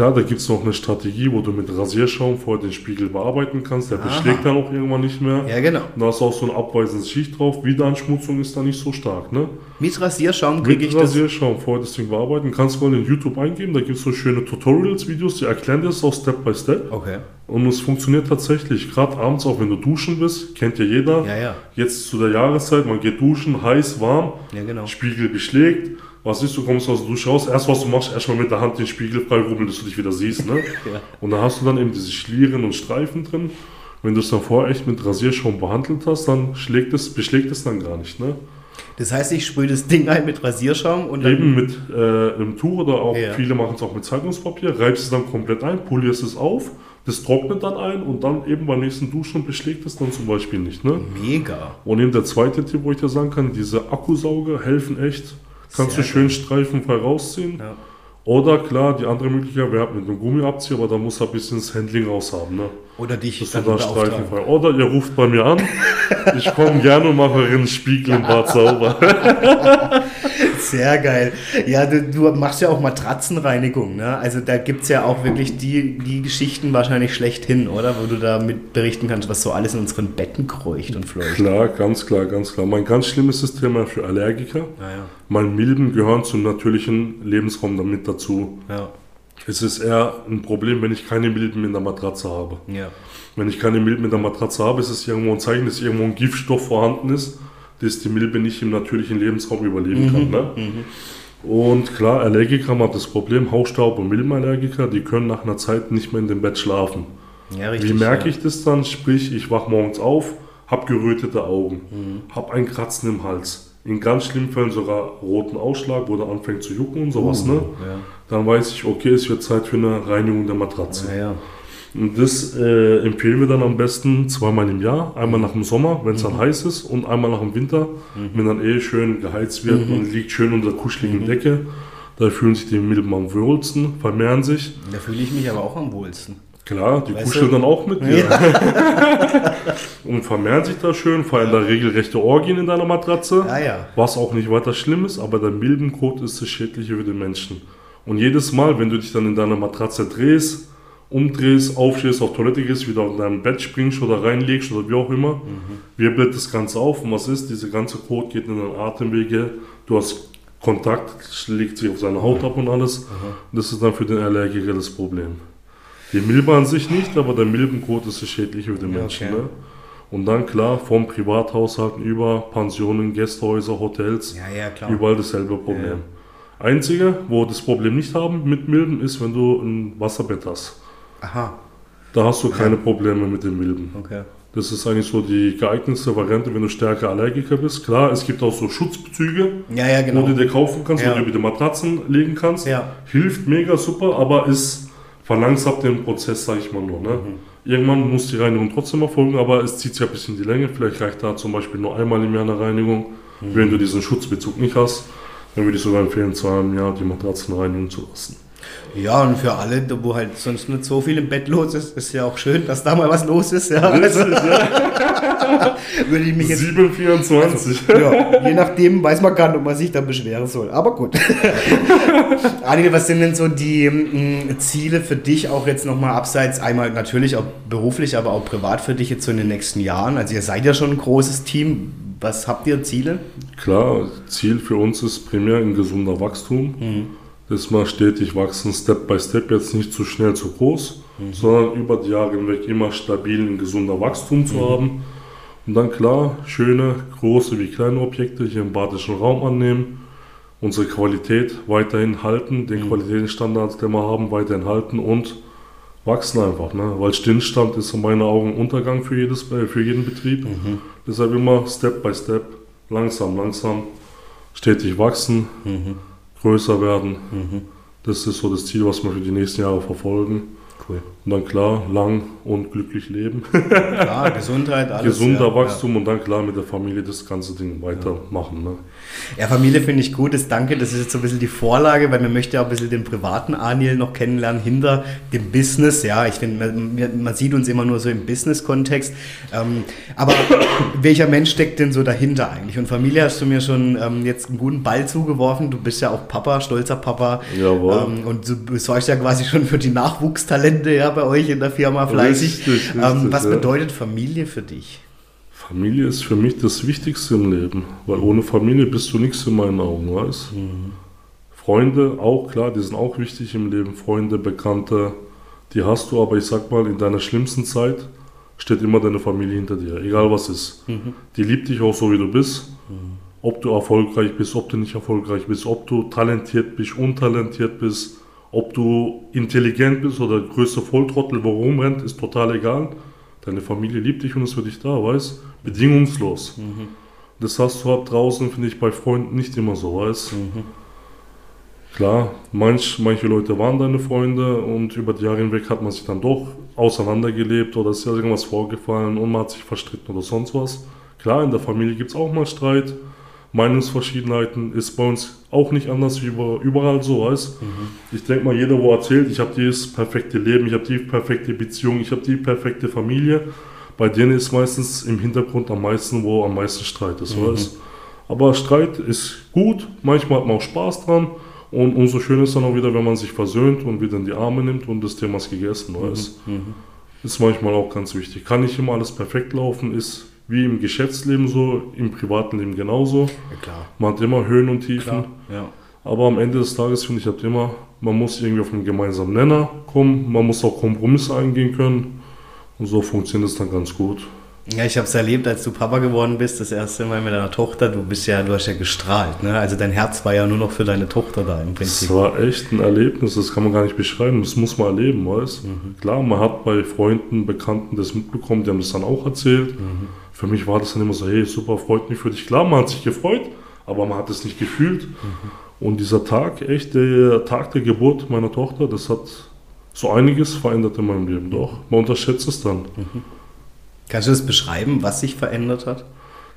Klar, da gibt es noch eine Strategie, wo du mit Rasierschaum vorher den Spiegel bearbeiten kannst. Der Aha. beschlägt dann auch irgendwann nicht mehr. Ja, genau. Da hast du auch so eine abweisende Schicht drauf. Wiederanschmutzung ist da nicht so stark. Ne? Mit Rasierschaum kriege Mit ich das. Rasierschaum vorher das Ding bearbeiten. Kannst du mal in YouTube eingeben. Da gibt es so schöne Tutorials-Videos, die erklären das auch Step by Step. Okay. Und es funktioniert tatsächlich. Gerade abends, auch wenn du duschen bist, kennt ja jeder. Ja, ja. Jetzt zu der Jahreszeit, man geht duschen, heiß, warm. Ja, genau. Spiegel beschlägt. Was siehst du, kommst aus der Dusche raus. Erst was du machst, erstmal mit der Hand den Spiegel frei rubbeln, dass du dich wieder siehst. Ne? Ja. Und da hast du dann eben diese Schlieren und Streifen drin. Wenn du es dann vorher echt mit Rasierschaum behandelt hast, dann schlägt es, beschlägt es dann gar nicht. Ne? Das heißt, ich sprühe das Ding ein mit Rasierschaum und dann. Eben mit äh, einem Tuch oder auch Ja. viele machen es auch mit Zeitungspapier, reibst es dann komplett ein, polierst es auf, das trocknet dann ein und dann eben beim nächsten Duschen beschlägt es dann zum Beispiel nicht. Ne? Mega. Und eben der zweite Tipp, wo ich dir sagen kann, diese Akkusauger helfen echt. Kannst Sehr du schön streifenfrei rausziehen. Ja. Oder klar, die andere Möglichkeit wäre mit einem Gummiabzieher, aber da muss er ein bisschen das Handling raus haben. Ne? Oder dich Dass dann da streifenfrei. Oder ihr ruft bei mir an. Ich komme *laughs* gerne und mache euren Spiegel im Bad sauber. *laughs* Sehr geil. Ja, du, du machst ja auch Matratzenreinigung, ne? Also da gibt es ja auch wirklich die, die Geschichten wahrscheinlich schlechthin, oder? Wo du da mit berichten kannst, was so alles in unseren Betten kreucht und fleucht. Klar, ganz klar, ganz klar. Mein ganz schlimmes ist Thema für Allergiker. Naja. Meine Milben gehören zum natürlichen Lebensraum damit dazu. Ja. Es ist eher ein Problem, wenn ich keine Milben in der Matratze habe. Ja. Wenn ich keine Milben in der Matratze habe, ist es irgendwo ein Zeichen, dass irgendwo ein Giftstoff vorhanden ist, dass die Milbe nicht im natürlichen Lebensraum überleben kann. Ne? Und klar, Allergiker haben halt das Problem, Hausstaub- und Milbenallergiker, die können nach einer Zeit nicht mehr in dem Bett schlafen. Ja, richtig. Wie merke ja. ich das dann? Sprich, ich wach morgens auf, habe gerötete Augen, Mhm. habe ein Kratzen im Hals. In ganz schlimmen Fällen sogar roten Ausschlag, wo der anfängt zu jucken und sowas. ne? Uh, Ja. Dann weiß ich, okay, es wird Zeit für eine Reinigung der Matratze. Ja, ja. Und das äh, empfehlen wir dann am besten zweimal im Jahr. Einmal nach dem Sommer, wenn es Mhm. dann heiß ist, und einmal nach dem Winter, wenn dann eh schön geheizt wird Mhm. und liegt schön unter der kuscheligen Decke. Da fühlen sich die Milben am wohlsten, vermehren sich. Da fühle ich mich aber auch am wohlsten. Klar, die Weißt kuscheln du? dann auch mit dir. *laughs* und vermehren sich da schön, fallen da regelrechte Orgien in deiner Matratze. Ja, ja. Was auch nicht weiter schlimm ist, aber der Milbenkot ist das Schädliche für den Menschen. Und jedes Mal, wenn du dich dann in deiner Matratze drehst, umdrehst, aufstehst, auf Toilette gehst, wieder in dein Bett springst oder reinlegst oder wie auch immer, wirbelt das Ganze auf. Und was ist? Diese ganze Kot geht in deine Atemwege. Du hast Kontakt, schlägt sich auf seine Haut ab und alles. Das ist dann für den Allergiker das Problem. Die Milbe an sich nicht, aber der Milbenkot ist das Schädliche für den Ja, Menschen. okay. Ne? Und dann klar, vom Privathaushalten über Pensionen, Gästehäuser, Hotels, Ja, ja, überall dasselbe Problem. Einzige, wo das Problem nicht haben mit Milben, ist, wenn du ein Wasserbett hast. Aha, Da hast du keine Probleme mit den Milben. okay. Das ist eigentlich so die geeignetste Variante, wenn du stärker Allergiker bist. Klar, es gibt auch so Schutzbezüge, Ja, ja, genau. wo du dir kaufen kannst, Ja. wo du über die Matratzen legen kannst. Ja. Hilft mega super, aber es verlangsamt den Prozess, sag ich mal nur. Ne? Mhm. Irgendwann muss die Reinigung trotzdem erfolgen, aber es zieht sich ein bisschen die Länge. Vielleicht reicht da zum Beispiel nur einmal im Jahr eine Reinigung. Mhm. Wenn du diesen Schutzbezug nicht hast, dann würde ich sogar empfehlen, zweimal im Jahr die Matratzen reinigen zu lassen. Ja, und für alle, wo halt sonst nicht so viel im Bett los ist, ist ja auch schön, dass da mal was los ist. Ja, also, *laughs* würde ich mich jetzt 724. ja, je nachdem weiß man gar nicht, ob man sich da beschweren soll. Aber gut. *laughs* Anil, was sind denn so die mm, Ziele für dich auch jetzt nochmal abseits, einmal natürlich auch beruflich, aber auch privat für dich jetzt so in den nächsten Jahren? Also ihr seid ja schon ein großes Team. Was habt ihr Ziele? Klar, Ziel für uns ist primär ein gesunder Wachstum. Das mal stetig wachsen, Step by Step, jetzt nicht zu schnell, zu groß, sondern über die Jahre hinweg immer stabil ein gesunder Wachstum zu haben. Und dann klar, schöne, große wie kleine Objekte hier im badischen Raum annehmen, unsere Qualität weiterhin halten, den Qualitätsstandard, den wir haben, weiterhin halten und wachsen einfach. Ne? Weil Stillstand ist in meinen Augen ein Untergang für, jedes, äh, für jeden Betrieb. Deshalb immer Step by Step, langsam, langsam, stetig wachsen, größer werden. Das ist so das Ziel, was wir für die nächsten Jahre verfolgen. Cool. Und dann klar, lang und glücklich leben. Klar, *laughs* Gesundheit, alles. Gesunder ja, Wachstum und dann klar mit der Familie das ganze Ding weitermachen. Ne? Ja, Familie finde ich gut. Das danke, das ist jetzt so ein bisschen die Vorlage, weil man möchte ja auch ein bisschen den privaten Anil noch kennenlernen hinter dem Business. Ja, ich finde, man, man sieht uns immer nur so im Business-Kontext. Ähm, aber *coughs* welcher Mensch steckt denn so dahinter eigentlich? Und Familie hast du mir schon ähm, jetzt einen guten Ball zugeworfen. Du bist ja auch Papa, stolzer Papa. Jawohl. Ähm, und du sorgst ja quasi schon für die Nachwuchstalente ja bei euch in der Firma fleißig. Richtig, richtig, ähm, was ja. bedeutet Familie für dich? Familie ist für mich das Wichtigste im Leben, weil ohne Familie bist du nichts in meinen Augen, weißt Freunde auch, klar, die sind auch wichtig im Leben. Freunde, Bekannte, die hast du, aber ich sag mal, in deiner schlimmsten Zeit steht immer deine Familie hinter dir, egal was ist. Die liebt dich auch so, wie du bist. Ob du erfolgreich bist, ob du nicht erfolgreich bist, ob du talentiert bist, untalentiert bist, ob du intelligent bist oder der größte Volltrottel, wo rumrennt, ist total egal. Deine Familie liebt dich und ist für dich da, weißt Bedingungslos. Das hast du ab draußen, finde ich, bei Freunden nicht immer so, weißt Klar, manch, manche Leute waren deine Freunde und über die Jahre hinweg hat man sich dann doch auseinandergelebt oder ist ja irgendwas vorgefallen und man hat sich verstritten oder sonst was. Klar, in der Familie gibt es auch mal Streit. Meinungsverschiedenheiten ist bei uns auch nicht anders wie über- überall so, weißt Ich denke mal, jeder, wo erzählt, ich habe dieses perfekte Leben, ich habe die perfekte Beziehung, ich habe die perfekte Familie, bei denen ist meistens im Hintergrund am meisten, wo am meisten Streit ist, weißt Aber Streit ist gut, manchmal hat man auch Spaß dran und umso schöner ist dann auch wieder, wenn man sich versöhnt und wieder in die Arme nimmt und das Thema ist gegessen, weißt Ist manchmal auch ganz wichtig. Kann nicht immer alles perfekt laufen, ist wie im Geschäftsleben so, im privaten Leben genauso. Ja. Man hat immer Höhen und Tiefen. Ja. Aber am Ende des Tages finde ich halt immer, man muss irgendwie auf einen gemeinsamen Nenner kommen, man muss auch Kompromisse eingehen können. Und so funktioniert es dann ganz gut. Ja, ich habe es erlebt, als du Papa geworden bist, das erste Mal mit deiner Tochter. Du bist ja, du hast ja gestrahlt, ne? Also dein Herz war ja nur noch für deine Tochter da im Das Prinzip. war echt ein Erlebnis, das kann man gar nicht beschreiben, das muss man erleben, weißt Klar, man hat bei Freunden, Bekannten das mitbekommen, die haben das dann auch erzählt. Für mich war das dann immer so, hey, super, freut mich für dich. Klar, man hat sich gefreut, aber man hat es nicht gefühlt. Und dieser Tag, echt der Tag der Geburt meiner Tochter, das hat so einiges verändert in meinem Leben, doch. Man unterschätzt es dann. Kannst du das beschreiben, was sich verändert hat?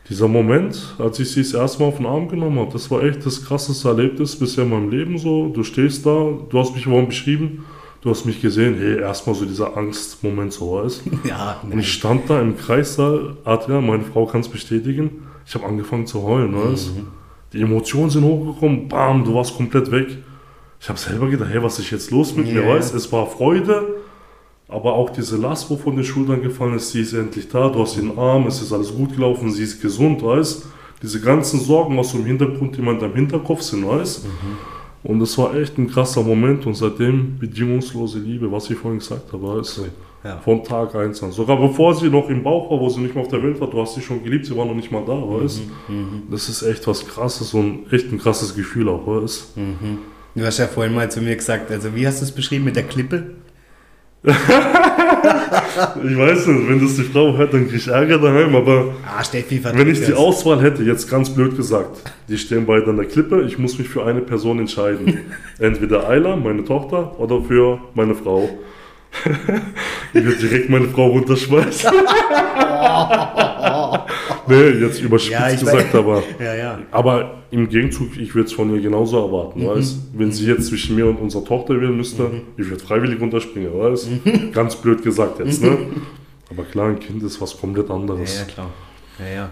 Dieser Moment, als ich sie das erste Mal auf den Arm genommen habe, das war echt das krasseste Erlebnis bisher in meinem Leben so. Du stehst da, du hast mich vorhin beschrieben, du hast mich gesehen, hey, erstmal so dieser Angstmoment so, weißt *laughs* Ja, Und ich stand da im Kreissaal, Adrian, meine Frau kann es bestätigen, ich habe angefangen zu heulen, weißt Die Emotionen sind hochgekommen, bam, du warst komplett weg. Ich habe selber gedacht, hey, was ist jetzt los mit mir, Ja. weißt Es war Freude, aber auch diese Last, wo von den Schultern gefallen ist, sie ist endlich da, du hast den Arm, es ist alles gut gelaufen, sie ist gesund, weißt Diese ganzen Sorgen aus dem Hintergrund, die man deinem Hinterkopf sind, weißt Und es war echt ein krasser Moment und seitdem bedingungslose Liebe, was ich vorhin gesagt habe, weißt Ja. Von Tag 1 an. Sogar bevor sie noch im Bauch war, wo sie nicht mehr auf der Welt war, du hast sie schon geliebt, sie war noch nicht mal da, weißt mhm, mhm. Das ist echt was krasses und echt ein krasses Gefühl auch, weißt mhm. Du hast ja vorhin mal zu mir gesagt, also wie hast du es beschrieben mit der Klippe? *laughs* ich weiß nicht, wenn das die Frau hört, dann krieg ich Ärger daheim, aber ah, Steffi, wenn ich die Auswahl hätte, jetzt ganz blöd gesagt, die stehen beide an der Klippe, ich muss mich für eine Person entscheiden. *laughs* Entweder Ayla, meine Tochter, oder für meine Frau. *laughs* ich würde direkt meine Frau runterschmeißen. Nee, jetzt überspitzt ja, gesagt, aber, *laughs* ja, ja. aber im Gegenzug, ich würde es von ihr genauso erwarten, mhm. weißt Wenn sie jetzt zwischen mir und unserer Tochter wählen müsste, mhm. ich würde freiwillig runterspringen, weißt mhm. Ganz blöd gesagt jetzt, ne? *laughs* Aber klar, ein Kind ist was komplett anderes. Ja, ja klar. Ja, ja.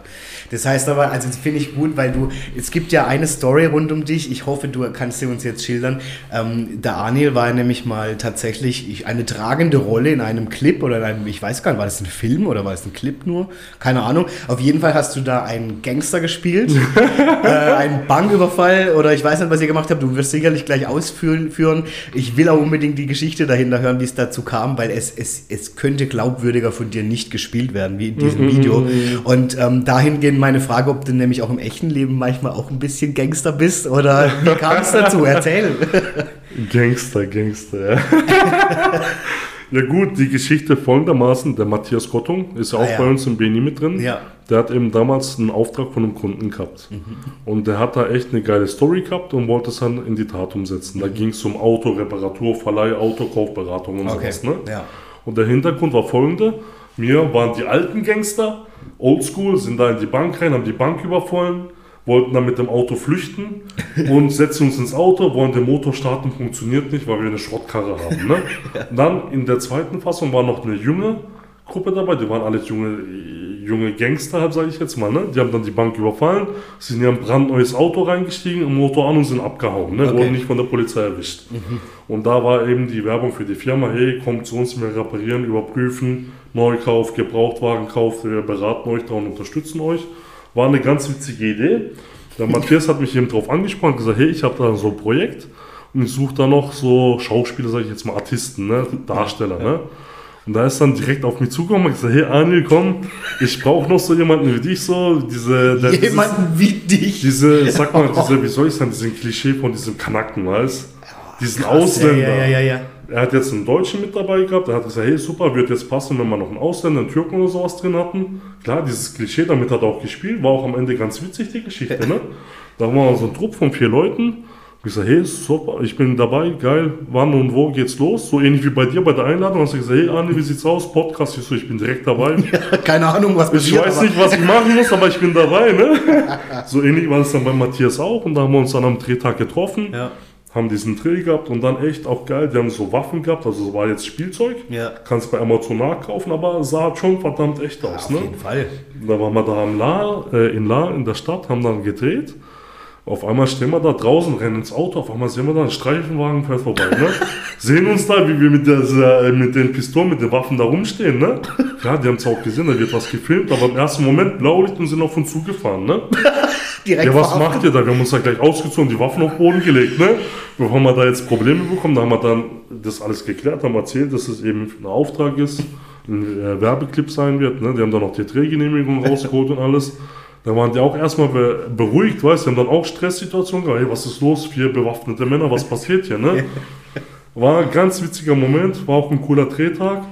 Das heißt aber, also das finde ich gut, weil du, es gibt ja eine Story rund um dich, ich hoffe, du kannst sie uns jetzt schildern. Ähm, der Anil war nämlich mal tatsächlich eine tragende Rolle in einem Clip oder in einem, ich weiß gar nicht, war das ein Film oder war das ein Clip nur? Keine Ahnung. Auf jeden Fall hast du da einen Gangster gespielt, *laughs* äh, einen Banküberfall oder ich weiß nicht, was ihr gemacht habt, du wirst sicherlich gleich ausführen. Führen. Ich will auch unbedingt die Geschichte dahinter hören, wie es dazu kam, weil es, es, es könnte glaubwürdiger von dir nicht gespielt werden, wie in diesem mhm, Video. Mhm. Und und ähm, dahingehend meine Frage, ob du nämlich auch im echten Leben manchmal auch ein bisschen Gangster bist oder wie kam es dazu? Erzähl. *laughs* Gangster, Gangster, ja. *laughs* ja gut, die Geschichte folgendermaßen, der Matthias Gottung ist ja auch ah, ja. bei uns im BNI mit drin. Ja. Der hat eben damals einen Auftrag von einem Kunden gehabt. Mhm. Und der hat da echt eine geile Story gehabt und wollte es dann in die Tat umsetzen. Da mhm. ging es um Autoreparatur, Verleih, Autokaufberatung und okay. sowas. Ne? Ja. Und der Hintergrund war folgender. Mir waren die alten Gangster oldschool, sind da in die Bank rein, haben die Bank überfallen, wollten dann mit dem Auto flüchten *laughs* und setzen uns ins Auto, wollen den Motor starten, funktioniert nicht, weil wir eine Schrottkarre haben. Ne? *laughs* Dann in der zweiten Fassung war noch eine junge Gruppe dabei, die waren alles junge, junge Gangster, sage ich jetzt mal. Ne? Die haben dann die Bank überfallen, sind in ein brandneues Auto reingestiegen, im Motor an und sind abgehauen, ne? Okay. wurden nicht von der Polizei erwischt. Mhm. Und da war eben die Werbung für die Firma, hey, kommt zu uns, wir reparieren, überprüfen, Neukauf, Gebrauchtwagenkauf, wir beraten euch da und unterstützen euch. War eine ganz witzige Idee. Der Matthias hat mich eben darauf angesprochen und gesagt, hey, ich habe da so ein Projekt und ich suche da noch so Schauspieler, sage ich jetzt mal, Artisten, ne? Darsteller. Ja. Ne? Und da ist dann direkt auf mich zugekommen und gesagt, hey Anil, komm, ich brauche noch so jemanden wie dich, so diese... Der, jemanden dieses, wie dich? Diese, sag mal, *laughs* diese, wie soll ich sagen, diesen Klischee von diesem Kanacken, weißt Diesen Krass, Ausländer. Ja, ja, ja, ja. Er hat jetzt einen Deutschen mit dabei gehabt, er hat gesagt, hey super, wird jetzt passen, wenn wir noch einen Ausländer, einen Türken oder sowas drin hatten. Klar, dieses Klischee, damit hat er auch gespielt, war auch am Ende ganz witzig, die Geschichte, ne? Da war so ein Trupp von vier Leuten. Ich sage, hey, super, ich bin dabei, geil, wann und wo geht's los? So ähnlich wie bei dir bei der Einladung. Hast du gesagt, hey Arne, wie sieht's aus? Podcast, ich so, ich bin direkt dabei. *laughs* Ja, keine Ahnung, was Ich weiß aber. nicht, was ich machen muss, aber ich bin dabei, ne? *laughs* so ähnlich war es dann bei Matthias auch und da haben wir uns dann am Drehtag getroffen. Ja haben diesen Drill gehabt und dann echt auch geil, die haben so Waffen gehabt, also es war jetzt Spielzeug, ja. kannst bei Amazon nachkaufen, aber sah schon verdammt echt aus. Ja, auf ne? jeden Fall. Da waren wir da La, äh, in La in der Stadt, haben dann gedreht. Auf einmal stehen wir da draußen, rennen ins Auto, auf einmal sehen wir da einen Streifenwagen fährt vorbei, ne? *laughs* Sehen uns da, wie wir mit, der, äh, mit den Pistolen, mit den Waffen da rumstehen, ne? Ja, die haben es auch gesehen, da wird was gefilmt, aber im ersten Moment Blaulicht und sind auf uns zugefahren, ne? *laughs* Direkt ja, was macht ihr da? Wir haben uns da gleich ausgezogen, die Waffen auf den Boden gelegt, ne? Bevor wir da jetzt Probleme bekommen, da haben wir dann das alles geklärt, haben erzählt, dass es eben ein Auftrag ist, ein äh, Werbeclip sein wird, ne? Die haben dann noch die Drehgenehmigung rausgeholt und alles. Da waren die auch erstmal beruhigt, weißt du, haben dann auch Stresssituationen gehabt, hey, was ist los, vier bewaffnete Männer, was passiert hier, ne? *laughs* War ein ganz witziger Moment, war auch ein cooler Drehtag.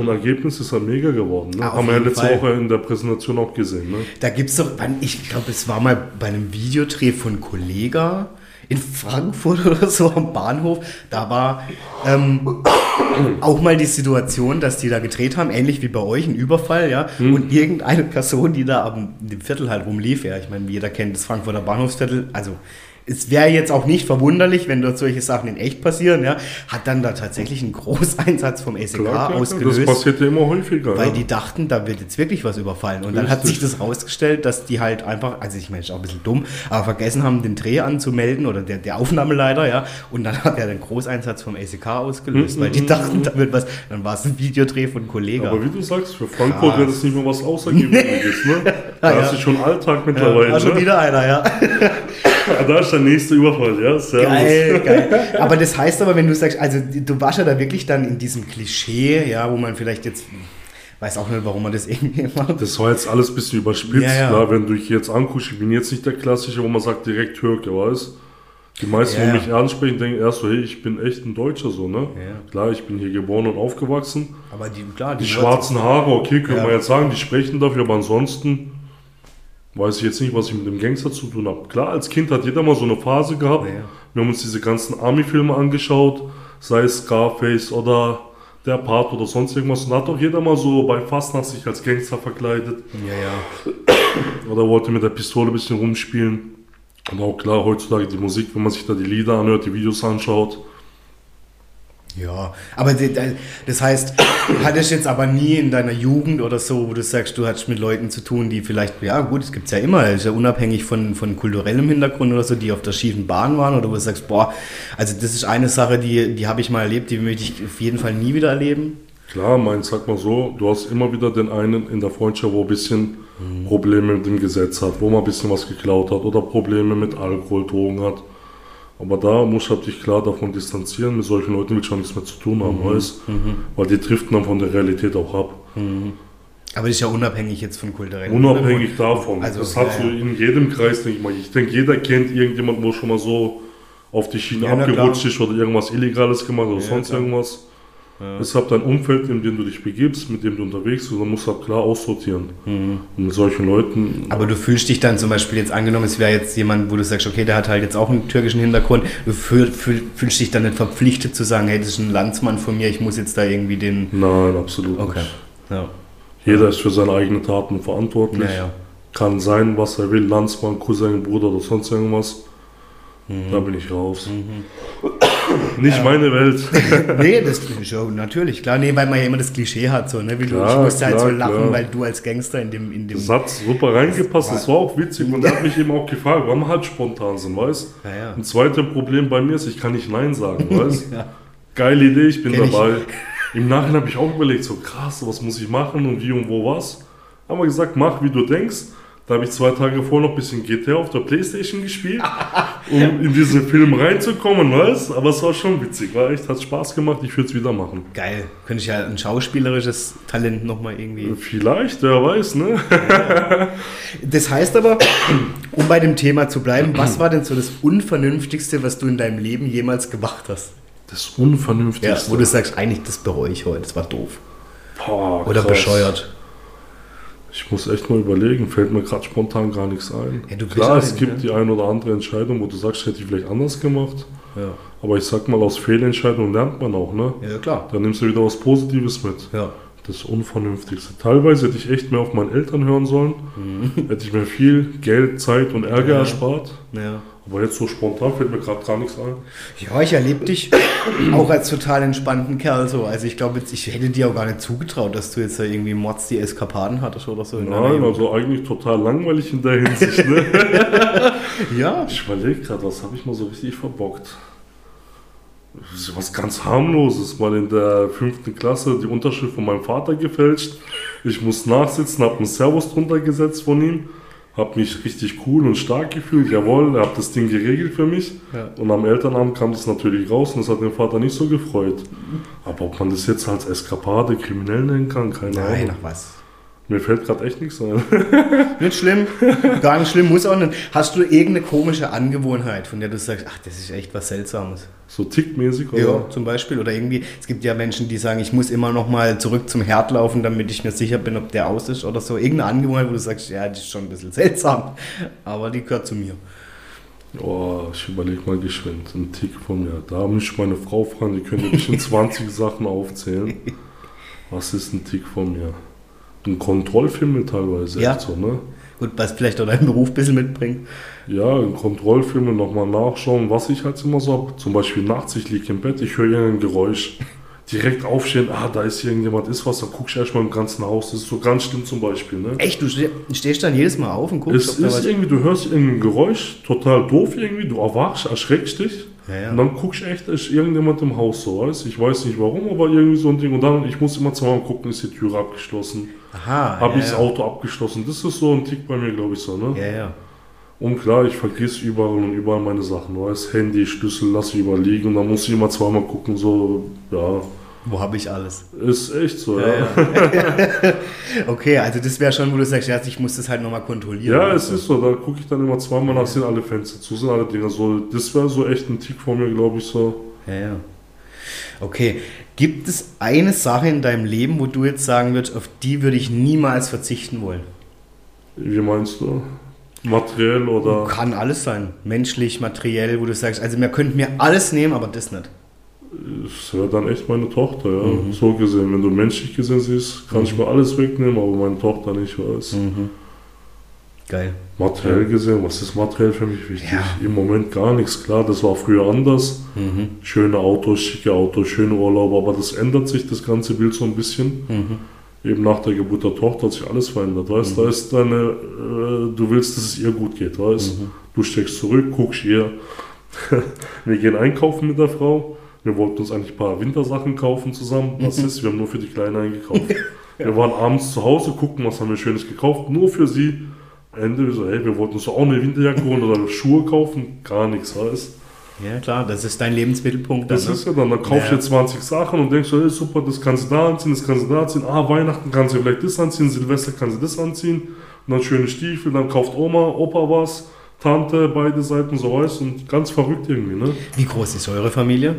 Und Ergebnis ist halt mega geworden. Ne? Haben wir ja letzte Fall. Woche in der Präsentation auch gesehen. Ne? Da gibt es doch, ich glaube, es war mal bei einem Videodreh von Kollega in Frankfurt *laughs* oder so am Bahnhof. Da war ähm, auch mal die Situation, dass die da gedreht haben, ähnlich wie bei euch, ein Überfall, ja. Hm. Und irgendeine Person, die da am dem Viertel halt rumlief, ja, ich meine, jeder kennt das Frankfurter Bahnhofsviertel, also es wäre jetzt auch nicht verwunderlich, wenn dort solche Sachen in echt passieren, ja, hat dann da tatsächlich einen Großeinsatz vom SEK klar, klar, ausgelöst. Das passiert ja immer häufiger. Weil ja. die dachten, da wird jetzt wirklich was überfallen. Und Richtig. dann hat sich das rausgestellt, dass die halt einfach, also ich meine, ist auch ein bisschen dumm, aber vergessen haben, den Dreh anzumelden oder der, der Aufnahmeleiter, ja. Und dann hat er den Großeinsatz vom SEK ausgelöst, mhm. weil die dachten, da wird was, dann war es ein Videodreh von Kollegen. Aber wie du sagst, für Frankfurt wäre das nicht mehr was Außergewöhnliches, ne? *laughs* Da ja, hast du schon Alltag mittlerweile. Ja, schon ne? wieder einer, ja. *laughs* da ist der nächste Überfall, ja. Servus. Geil, geil. *laughs* Aber das heißt aber, wenn du sagst, also du warst ja da wirklich dann in diesem Klischee, ja, wo man vielleicht jetzt weiß auch nicht, warum man das *laughs* irgendwie macht. Das war jetzt alles ein bisschen überspitzt, ja, ja. klar, wenn du dich jetzt anguckst, ich bin jetzt nicht der Klassische, wo man sagt direkt Türke, weißt Die meisten, ja. die mich ansprechen, denken erst so, hey, ich bin echt ein Deutscher, so, ne? Ja. Klar, ich bin hier geboren und aufgewachsen. Aber die, klar, die, die schwarzen Haare, okay, können wir jetzt sagen, die sprechen dafür, aber ansonsten weiß ich jetzt nicht, was ich mit dem Gangster zu tun habe. Klar, als Kind hat jeder mal so eine Phase gehabt. Wir haben uns diese ganzen Army-Filme angeschaut, sei es Scarface oder der Part oder sonst irgendwas. Und hat auch jeder mal so bei Fastnacht sich als Gangster verkleidet. Ja, ja. Oder wollte mit der Pistole ein bisschen rumspielen. Und auch klar, heutzutage die Musik, wenn man sich da die Lieder anhört, die Videos anschaut, ja, aber das heißt, du hattest jetzt aber nie in deiner Jugend oder so, wo du sagst, du hattest mit Leuten zu tun, die vielleicht, ja gut, es gibt es ja immer, ist ja unabhängig von, von kulturellem Hintergrund oder so, die auf der schiefen Bahn waren oder wo du sagst, boah, also das ist eine Sache, die, die habe ich mal erlebt, die möchte ich auf jeden Fall nie wieder erleben. Klar, mein, sag mal so, du hast immer wieder den einen in der Freundschaft, wo ein bisschen mhm. Probleme mit dem Gesetz hat, wo man ein bisschen was geklaut hat oder Probleme mit Alkohol, Drogen hat. Aber da muss ich halt dich klar davon distanzieren, mit solchen Leuten will ich auch nichts mehr zu tun haben, mhm. weißt mhm. Weil die trifft dann von der Realität auch ab. Mhm. Aber das ist ja unabhängig jetzt von kulturellen Unabhängig davon. Also, das ja, hast du ja. in jedem Kreis, denke ich mal. Ich denke, jeder kennt irgendjemanden, wo schon mal so auf die Schiene ja, abgerutscht ist oder irgendwas Illegales gemacht oder sonst klar. irgendwas. Ja. Deshalb dein Umfeld, in dem du dich begibst, mit dem du unterwegs bist, dann musst du halt klar aussortieren. Mhm. Und mit solchen Leuten. Aber du fühlst dich dann zum Beispiel jetzt angenommen, es wäre jetzt jemand, wo du sagst, okay, der hat halt jetzt auch einen türkischen Hintergrund, du fühl, fühl, fühlst dich dann nicht verpflichtet zu sagen, hey, das ist ein Landsmann von mir, ich muss jetzt da irgendwie den. Nein, absolut okay. nicht. Ja. Jeder ist für seine eigenen Taten verantwortlich. Ja, ja. Kann sein, was er will, Landsmann, Cousin, Bruder oder sonst irgendwas. Mhm. Da bin ich raus. Mhm. Nicht ja. meine Welt. *laughs* nee, das ist ja natürlich, klar. Nee, weil man ja immer das Klischee hat, so, ne? Wie klar, du, ich musste halt so lachen, klar. weil du als Gangster in dem. In dem das hat super reingepasst, das war auch witzig und er hat mich eben auch gefragt, warum halt spontan sind, weißt ja, ja. Ein zweites Problem bei mir ist, ich kann nicht Nein sagen, *laughs* weißt ja. Geile Idee, ich bin Kenn dabei. Ich. Im Nachhinein habe ich auch überlegt, so krass, was muss ich machen und wie und wo was. Haben wir gesagt, mach wie du denkst. Da habe ich zwei Tage vorher noch ein bisschen GTA auf der Playstation gespielt, um *laughs* in diesen Film reinzukommen, weißt Aber es war schon witzig, war echt, hat Spaß gemacht, ich würde es wieder machen. Geil. Könnte ich ja ein schauspielerisches Talent nochmal irgendwie. Vielleicht, wer weiß, ne? *laughs* Das heißt aber, um bei dem Thema zu bleiben, was war denn so das Unvernünftigste, was du in deinem Leben jemals gemacht hast? Das Unvernünftigste? Ja, wo du sagst, eigentlich, das bereue ich heute, das war doof. Boah, Oder bescheuert. Ich muss echt mal überlegen, fällt mir gerade spontan gar nichts ein. Ja, Klar, es gibt ne? die ein oder andere Entscheidung, wo du sagst, hätte ich vielleicht anders gemacht. Ja. Aber ich sag mal, aus Fehlentscheidungen lernt man auch, ne? Ja, klar. Dann nimmst du wieder was Positives mit. Ja. Das Unvernünftigste. Teilweise hätte ich echt mehr auf meine Eltern hören sollen. Mhm. Hätte ich mir viel Geld, Zeit und Ärger ja. erspart. Ja. Aber jetzt so spontan fällt mir gerade gar nichts ein. Ja, ich erlebe dich *coughs* auch als total entspannten Kerl so. Also ich glaube, ich hätte dir auch gar nicht zugetraut, dass du jetzt da irgendwie Mods die Eskapaden hattest oder so. Nein, also eigentlich total langweilig in der Hinsicht. Ne? *laughs* ja. Ich überlege gerade, was habe ich mal so richtig verbockt? Was ganz harmloses, mal in der fünften Klasse die Unterschrift von meinem Vater gefälscht. Ich muss nachsitzen, habe einen Servus drunter gesetzt von ihm habe mich richtig cool und stark gefühlt. Jawohl, er hat das Ding geregelt für mich. Ja. Und am Elternabend kam das natürlich raus und das hat den Vater nicht so gefreut. Aber ob man das jetzt als Eskapade kriminell nennen kann, keine Nein, Ahnung. Nein, nach was? Mir fällt gerade echt nichts ein. *laughs* nicht schlimm, gar nicht schlimm, muss auch nicht. Hast du irgendeine komische Angewohnheit, von der du sagst, ach, das ist echt was Seltsames? So tickmäßig, oder? Ja, zum Beispiel. Oder irgendwie, es gibt ja Menschen, die sagen, ich muss immer noch mal zurück zum Herd laufen, damit ich mir sicher bin, ob der aus ist oder so. Irgendeine Angewohnheit, wo du sagst, ja, die ist schon ein bisschen seltsam, aber die gehört zu mir. Oh, ich überlege mal geschwind. Ein Tick von mir. Da muss ich meine Frau fragen, die könnte bestimmt *laughs* 20 Sachen aufzählen. Was ist ein Tick von mir? Ein Kontrollfilm teilweise. Ja. So, ne? Gut, was vielleicht auch deinen Beruf ein bisschen mitbringt. Ja, in Kontrollfilmen nochmal nachschauen, was ich halt immer so habe. Zum Beispiel nachts, ich liege im Bett, ich höre irgendein Geräusch. *laughs* Direkt aufstehen, ah, da ist irgendjemand, ist was, dann guckst du erstmal im ganzen Haus. Das ist so ganz schlimm zum Beispiel. Ne? Echt, du stehst dann jedes Mal auf und guckst? Es ist irgendwie, du hörst irgendein Geräusch, total doof irgendwie, du erwachst, erschreckst dich. Ja, ja. Und dann guckst du echt, ist irgendjemand im Haus so, weißt Ich weiß nicht warum, aber irgendwie so ein Ding. Und dann, ich muss immer zweimal gucken, ist die Tür abgeschlossen. Aha. Habe ja, ich das Auto abgeschlossen. Das ist so ein Tick bei mir, glaube ich, so, ne? Ja, ja. Und klar, ich vergesse überall und überall meine Sachen. Weißt, Handy, Schlüssel lasse ich überliegen und dann muss ich immer zweimal gucken, so, ja. Wo habe ich alles? Ist echt so, ja. ja. ja. *laughs* okay, also das wäre schon, wo du sagst, ja, ich muss das halt nochmal kontrollieren. Ja, es ist so, da gucke ich dann immer zweimal nach, sind alle Fenster zu, sind alle Dinge so. Das wäre so echt ein Tick von mir, glaube ich, so. Ja, ja. Okay, gibt es eine Sache in deinem Leben, wo du jetzt sagen würdest, auf die würde ich niemals verzichten wollen? Wie meinst du? Materiell oder? Kann alles sein. Menschlich, materiell, wo du sagst, also man könnte mir alles nehmen, aber das nicht. Das wäre dann echt meine Tochter, ja. Mhm. So gesehen, wenn du menschlich gesehen siehst, kann mhm. ich mir alles wegnehmen, aber meine Tochter nicht, weiß. Mhm. Geil. Materiell gesehen, was ist materiell für mich wichtig? Ja. Im Moment gar nichts, klar, das war früher anders. Mhm. Schöne Autos, schicke Autos, schöne Urlaub, aber das ändert sich, das ganze Bild so ein bisschen. Mhm. Eben nach der Geburt der Tochter hat sich alles verändert, weißt mhm. da ist deine, äh, du willst, dass es ihr gut geht, weißt mhm. Du steckst zurück, guckst ihr, *laughs* wir gehen einkaufen mit der Frau, wir wollten uns eigentlich ein paar Wintersachen kaufen zusammen. Was mhm. ist? Wir haben nur für die Kleine eingekauft. ja. *laughs* Wir waren abends zu Hause, gucken, was haben wir Schönes gekauft, nur für sie. Ende, wir so, hey, wir wollten uns auch eine Winterjacke holen oder Schuhe kaufen, gar nichts, weißt Ja, klar, das ist dein Lebensmittelpunkt. Dann, das ne? ist ja dann, dann kaufst du ja. 20 Sachen und denkst hey, super, das kannst du da anziehen, das kannst du da anziehen. Ah, Weihnachten kannst du vielleicht das anziehen, Silvester kannst du das anziehen. Und dann schöne Stiefel, dann kauft Oma, Opa was, Tante, beide Seiten so, weißt und ganz verrückt irgendwie, ne? Wie groß ist eure Familie?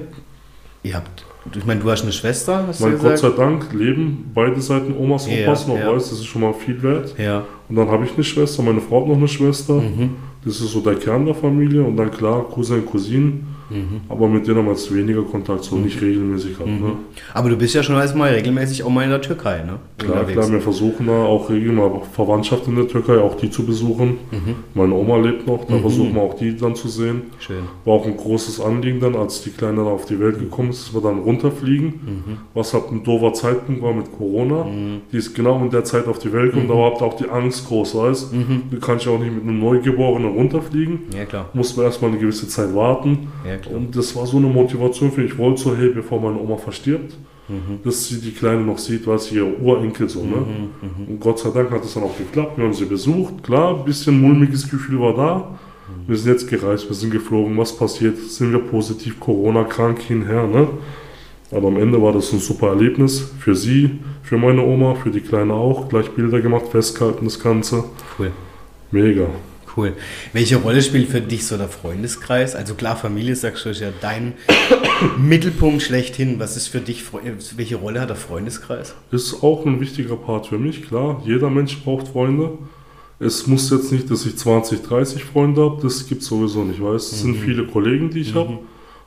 Ihr habt, ich meine, du hast eine Schwester, hast mein Gott sei Dank leben beide Seiten Omas und Opas noch, ja. weiß, das ist schon mal viel wert. Ja. Und dann habe ich eine Schwester, meine Frau hat noch eine Schwester. Mhm. Das ist so der Kern der Familie. Und dann klar, Cousin, Cousinen. Mhm. Aber mit denen haben wir jetzt weniger Kontakt, so mhm. nicht regelmäßig halt, mhm. ne? Aber du bist ja schon mal regelmäßig auch mal in der Türkei, ne? Klar, klar, wir versuchen da auch regelmäßig Verwandtschaft in der Türkei, auch die zu besuchen. Mhm. Meine Oma lebt noch, da mhm. versuchen wir auch die dann zu sehen. Schön. War auch ein großes Anliegen dann, als die Kleine auf die Welt gekommen ist, dass wir dann runterfliegen. Mhm. Was halt ein doofer Zeitpunkt war mit Corona. Die ist genau in der Zeit auf die Welt gekommen, da war auch die Angst groß, weißt Du kannst ja auch nicht mit einem Neugeborenen runterfliegen. Ja, klar. Mussten wir erstmal eine gewisse Zeit warten. Ja, und das war so eine Motivation für mich. Ich wollte so, hey, bevor meine Oma verstirbt, mhm. dass sie die Kleine noch sieht, was sie ihr Urenkel so, ne? Mhm, mhm, und Gott sei Dank hat es dann auch geklappt. Wir haben sie besucht. Klar, ein bisschen mulmiges Gefühl war da. Mhm. Wir sind jetzt gereist, wir sind geflogen. Was passiert? Sind wir positiv Corona-krank hinher, ne? Aber am Ende war das ein super Erlebnis für sie, für meine Oma, für die Kleine auch. Gleich Bilder gemacht, festgehalten, das Ganze. Cool. Mega. Cool. Welche Rolle spielt für dich so der Freundeskreis? Also klar, Familie sagst du ist ja dein *coughs* Mittelpunkt schlechthin. Was ist für dich, welche Rolle hat der Freundeskreis? Ist auch ein wichtiger Part für mich, klar. Jeder Mensch braucht Freunde. Es muss jetzt nicht, dass ich 20, 30 Freunde habe, das gibt es sowieso nicht, weil es mhm. sind viele Kollegen, die ich mhm. habe.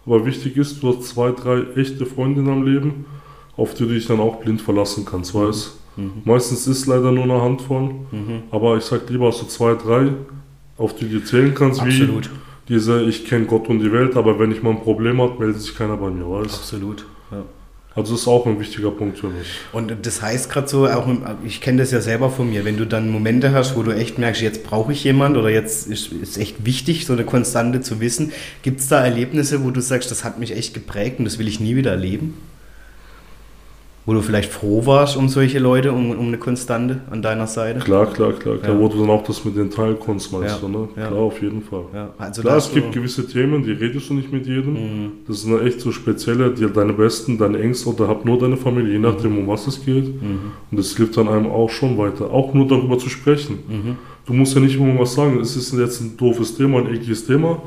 Aber wichtig ist, du hast zwei, drei echte Freunde am Leben, auf die du dich dann auch blind verlassen kannst, weißt mhm. Meistens ist leider nur eine Handvoll, mhm. aber ich sag lieber du zwei, drei, auf die du zählen kannst, Absolut. wie diese, ich kenne Gott und die Welt, aber wenn ich mal ein Problem habe, meldet sich keiner bei mir, weißt Absolut, ja. Also ist auch ein wichtiger Punkt für mich. Und das heißt gerade so, auch ich kenne das ja selber von mir, wenn du dann Momente hast, wo du echt merkst, jetzt brauche ich jemand oder jetzt ist, ist echt wichtig, so eine Konstante zu wissen, gibt es da Erlebnisse, wo du sagst, das hat mich echt geprägt und das will ich nie wieder erleben? Wo du vielleicht froh warst um solche Leute, um, um eine Konstante an deiner Seite? Klar, klar, klar, klar. Ja. Wo du dann auch das mit den Teilkunst meinst, ja. ne? Klar, auf jeden Fall. Also klar, es gibt gewisse Themen, die redest du nicht mit jedem. Mhm. Das sind echt so spezielle, die deine Besten, deine Ängste oder hab nur deine Familie, je nachdem, mhm. um was es geht. Mhm. Und das hilft dann einem auch schon weiter. Auch nur darüber zu sprechen. Mhm. Du musst ja nicht immer was sagen. Es ist jetzt ein doofes Thema, ein ekliges Thema.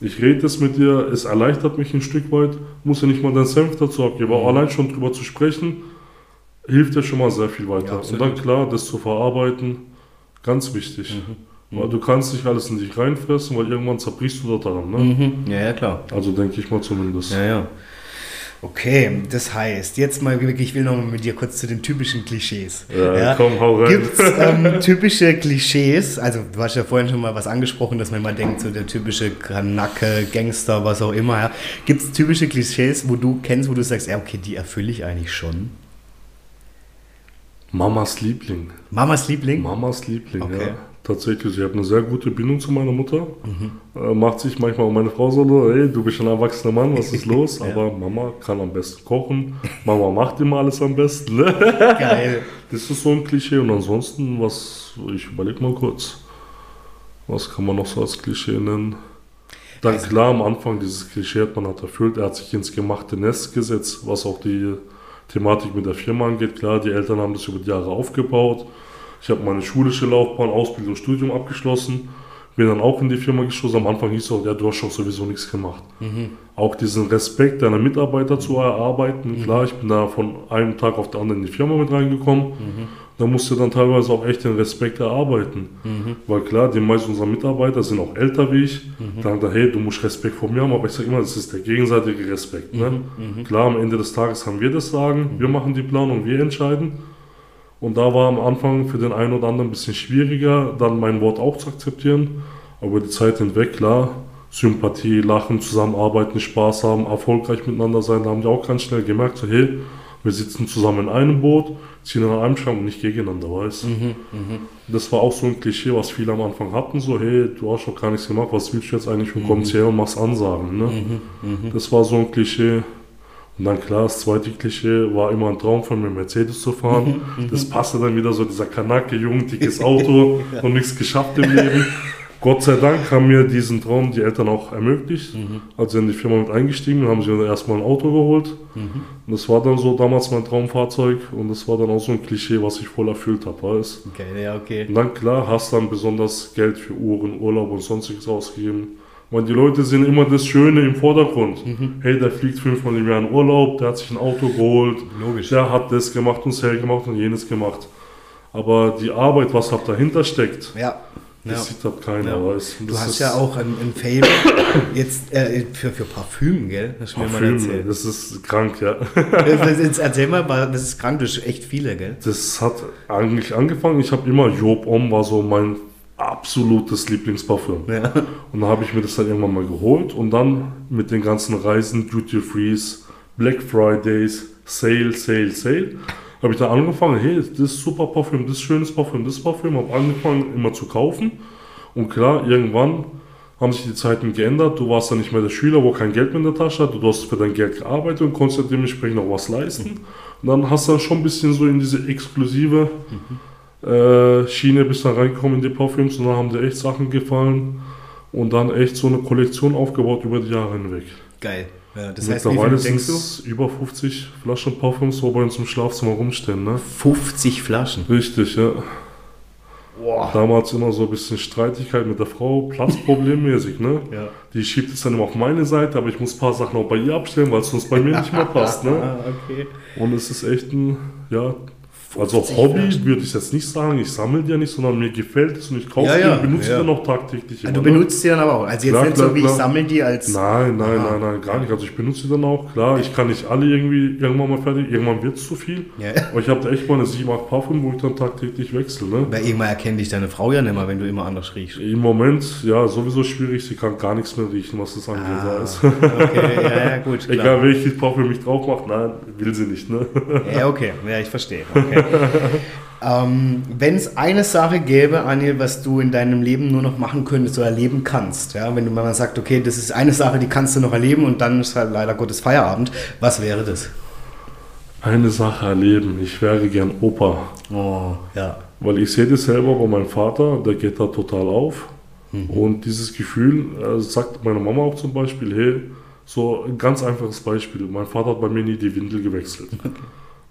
Ich rede es mit dir, es erleichtert mich ein Stück weit, muss ja nicht mal deinen Senf dazu abgeben, aber mhm. allein schon drüber zu sprechen, hilft ja schon mal sehr viel weiter. Ja, und dann klar, das zu verarbeiten, ganz wichtig. Mhm. Weil mhm. du kannst nicht alles in dich reinfressen, weil irgendwann zerbrichst du da daran. Ne? Mhm. Ja, ja, klar. Also denke ich mal zumindest. Ja, ja. Okay, das heißt, jetzt mal wirklich, ich will noch mal mit dir kurz zu den typischen Klischees. Ja, ja. komm, hau rein. Gibt es ähm, typische Klischees? Also, du hast ja vorhin schon mal was angesprochen, dass man mal denkt, so der typische Kanacke, Gangster, was auch immer. Ja. Gibt es typische Klischees, wo du kennst, wo du sagst, ja, okay, die erfülle ich eigentlich schon? Mamas Liebling. Mamas Liebling? Mamas Liebling, okay. ja tatsächlich. Ich habe eine sehr gute Bindung zu meiner Mutter. Mhm. Äh, macht sich manchmal um meine Frau so, hey, du bist ein erwachsener Mann, was ist *laughs* los? ja. Aber Mama kann am besten kochen. Mama macht immer alles am besten. *laughs* Geil. Das ist so ein Klischee. Und ansonsten, was, ich überlege mal kurz. Was kann man noch so als Klischee nennen? Dann also, klar, am Anfang dieses Klischee hat man hat erfüllt. Er hat sich ins gemachte Nest gesetzt, was auch die Thematik mit der Firma angeht. Klar, die Eltern haben das über die Jahre aufgebaut. Ich habe meine schulische Laufbahn, Ausbildung, Studium abgeschlossen. Bin dann auch in die Firma geschossen. Am Anfang hieß es auch, ja, du hast schon sowieso nichts gemacht. Mhm. Auch diesen Respekt deiner Mitarbeiter zu erarbeiten. Mhm. Klar, ich bin da von einem Tag auf den anderen in die Firma mit reingekommen. Mhm. Da musst du dann teilweise auch echt den Respekt erarbeiten. Mhm. Weil klar, die meisten unserer Mitarbeiter sind auch älter wie ich. Mhm. Dann da, hey, du musst Respekt vor mir haben, aber ich sage immer, das ist der gegenseitige Respekt. Ne? Mhm. mhm. Klar, am Ende des Tages haben wir das Sagen, wir machen die Planung, wir entscheiden. Und da war am Anfang für den einen oder anderen ein bisschen schwieriger, dann mein Wort auch zu akzeptieren. Aber die Zeit hinweg, klar, Sympathie, Lachen, Zusammenarbeiten, Spaß haben, erfolgreich miteinander sein, da haben die auch ganz schnell gemerkt, so, hey, wir sitzen zusammen in einem Boot, ziehen an einem Schrank und nicht gegeneinander, weißt mhm, mh. Das war auch so ein Klischee, was viele am Anfang hatten, so, hey, du hast doch gar nichts gemacht, was willst du jetzt eigentlich und mhm. kommst her und machst Ansagen, ne? Mhm, mh. Das war so ein Klischee. Und dann klar, das zweite Klischee war immer ein Traum von mir, Mercedes zu fahren. *laughs* Mhm, das passte dann wieder so, dieser Kanake, jung, dickes *laughs* Auto ja. und nichts geschafft im Leben. Gott sei Dank haben mir diesen Traum die Eltern auch ermöglicht. Mhm. Als sie in die Firma mit eingestiegen haben sie erstmal ein Auto geholt. Mhm. Und das war dann so damals mein Traumfahrzeug und das war dann auch so ein Klischee, was ich voll erfüllt habe, weißt Okay, ja, okay. Und dann klar, hast dann besonders Geld für Uhren, Urlaub und sonstiges ausgegeben. Weil die Leute sehen immer das Schöne im Vordergrund. Mhm. Hey, der fliegt fünfmal im Jahr in Urlaub, der hat sich ein Auto geholt, Logisch. der hat das gemacht und das gemacht und jenes gemacht. Aber die Arbeit, was halt dahinter steckt, ja. Das ja. sieht halt keiner, ja. weiß. Du hast ja auch ein, ein Fame jetzt äh, für, für Parfüm, gell? Das Parfüm, mir mal erzählt. das ist krank, ja. erzähl mal, das ist krank, das ist echt viele, gell? Das hat eigentlich angefangen, ich habe immer Job Om war so mein absolutes Lieblingsparfüm. Ja. Und dann habe ich mir das dann irgendwann mal geholt und dann mit den ganzen Reisen, Duty Frees, Black Fridays, Sale, Sale, Sale habe ich da angefangen, hey, das ist super Parfüm, das ist schönes Parfüm, das Parfüm, habe angefangen immer zu kaufen. Und klar, irgendwann haben sich die Zeiten geändert. Du warst dann nicht mehr der Schüler, wo kein Geld mehr in der Tasche hat. Du hast für dein Geld gearbeitet und konntest dementsprechend auch was leisten. Und dann hast du dann schon ein bisschen so in diese exklusive äh, Schiene bist dann reingekommen in die Parfüms und dann haben dir echt Sachen gefallen und dann echt so eine Kollektion aufgebaut über die Jahre hinweg. Geil. Ja, das heißt, Mittlerweile denkst du? über 50 Flaschen Parfüms, wo bei uns im Schlafzimmer rumstehen. Ne? 50 Flaschen? Richtig, ja. Boah. Damals immer so ein bisschen Streitigkeit mit der Frau, Platzproblemmäßig, ne? *laughs* ja. Die schiebt es dann immer auf meine Seite, aber ich muss ein paar Sachen auch bei ihr abstellen, weil es sonst bei mir nicht mehr passt, ne? *laughs* okay. Und es ist echt ein, ja, also Hobby würde ich jetzt nicht sagen, ich sammle die ja nicht, sondern mir gefällt es und ich kaufe ja, ja, die und benutze ja. die dann auch tagtäglich. Immer, du ne? benutzt die dann aber auch. Also jetzt klar, nicht klar, so wie klar. ich sammle die als. Nein, nein, nein, nein, gar nicht. Also ich benutze die dann auch. Klar, ich kann nicht alle irgendwie irgendwann mal fertig. Irgendwann wird es zu viel. Ja. Aber ich habe da echt mal eine 7, 8 Parfüm, wo ich dann tagtäglich wechsle. Ne? Weil irgendwann erkennt dich deine Frau ja nicht mehr, wenn du immer anders riechst. Im Moment, ja, sowieso schwierig. Sie kann gar nichts mehr riechen, was das angeht. Ah, okay, ja, ja, gut. *laughs* Egal welches Parfüm ich drauf mache, nein, will sie nicht. Ne? Ja, okay. Ja, ich verstehe. Okay. *laughs* Ähm, Wenn es eine Sache gäbe, Anil, was du in deinem Leben nur noch machen könntest oder erleben kannst, ja, wenn du mal sagst, okay, das ist eine Sache, die kannst du noch erleben und dann ist halt leider Gottes Feierabend, was wäre das? Eine Sache erleben, ich wäre gern Opa. Oh, ja. Weil ich sehe das selber bei meinem Vater, der geht da total auf. Mhm. Und dieses Gefühl, äh, sagt meine Mama auch zum Beispiel, hey, so ein ganz einfaches Beispiel. Mein Vater hat bei mir nie die Windel gewechselt. Okay.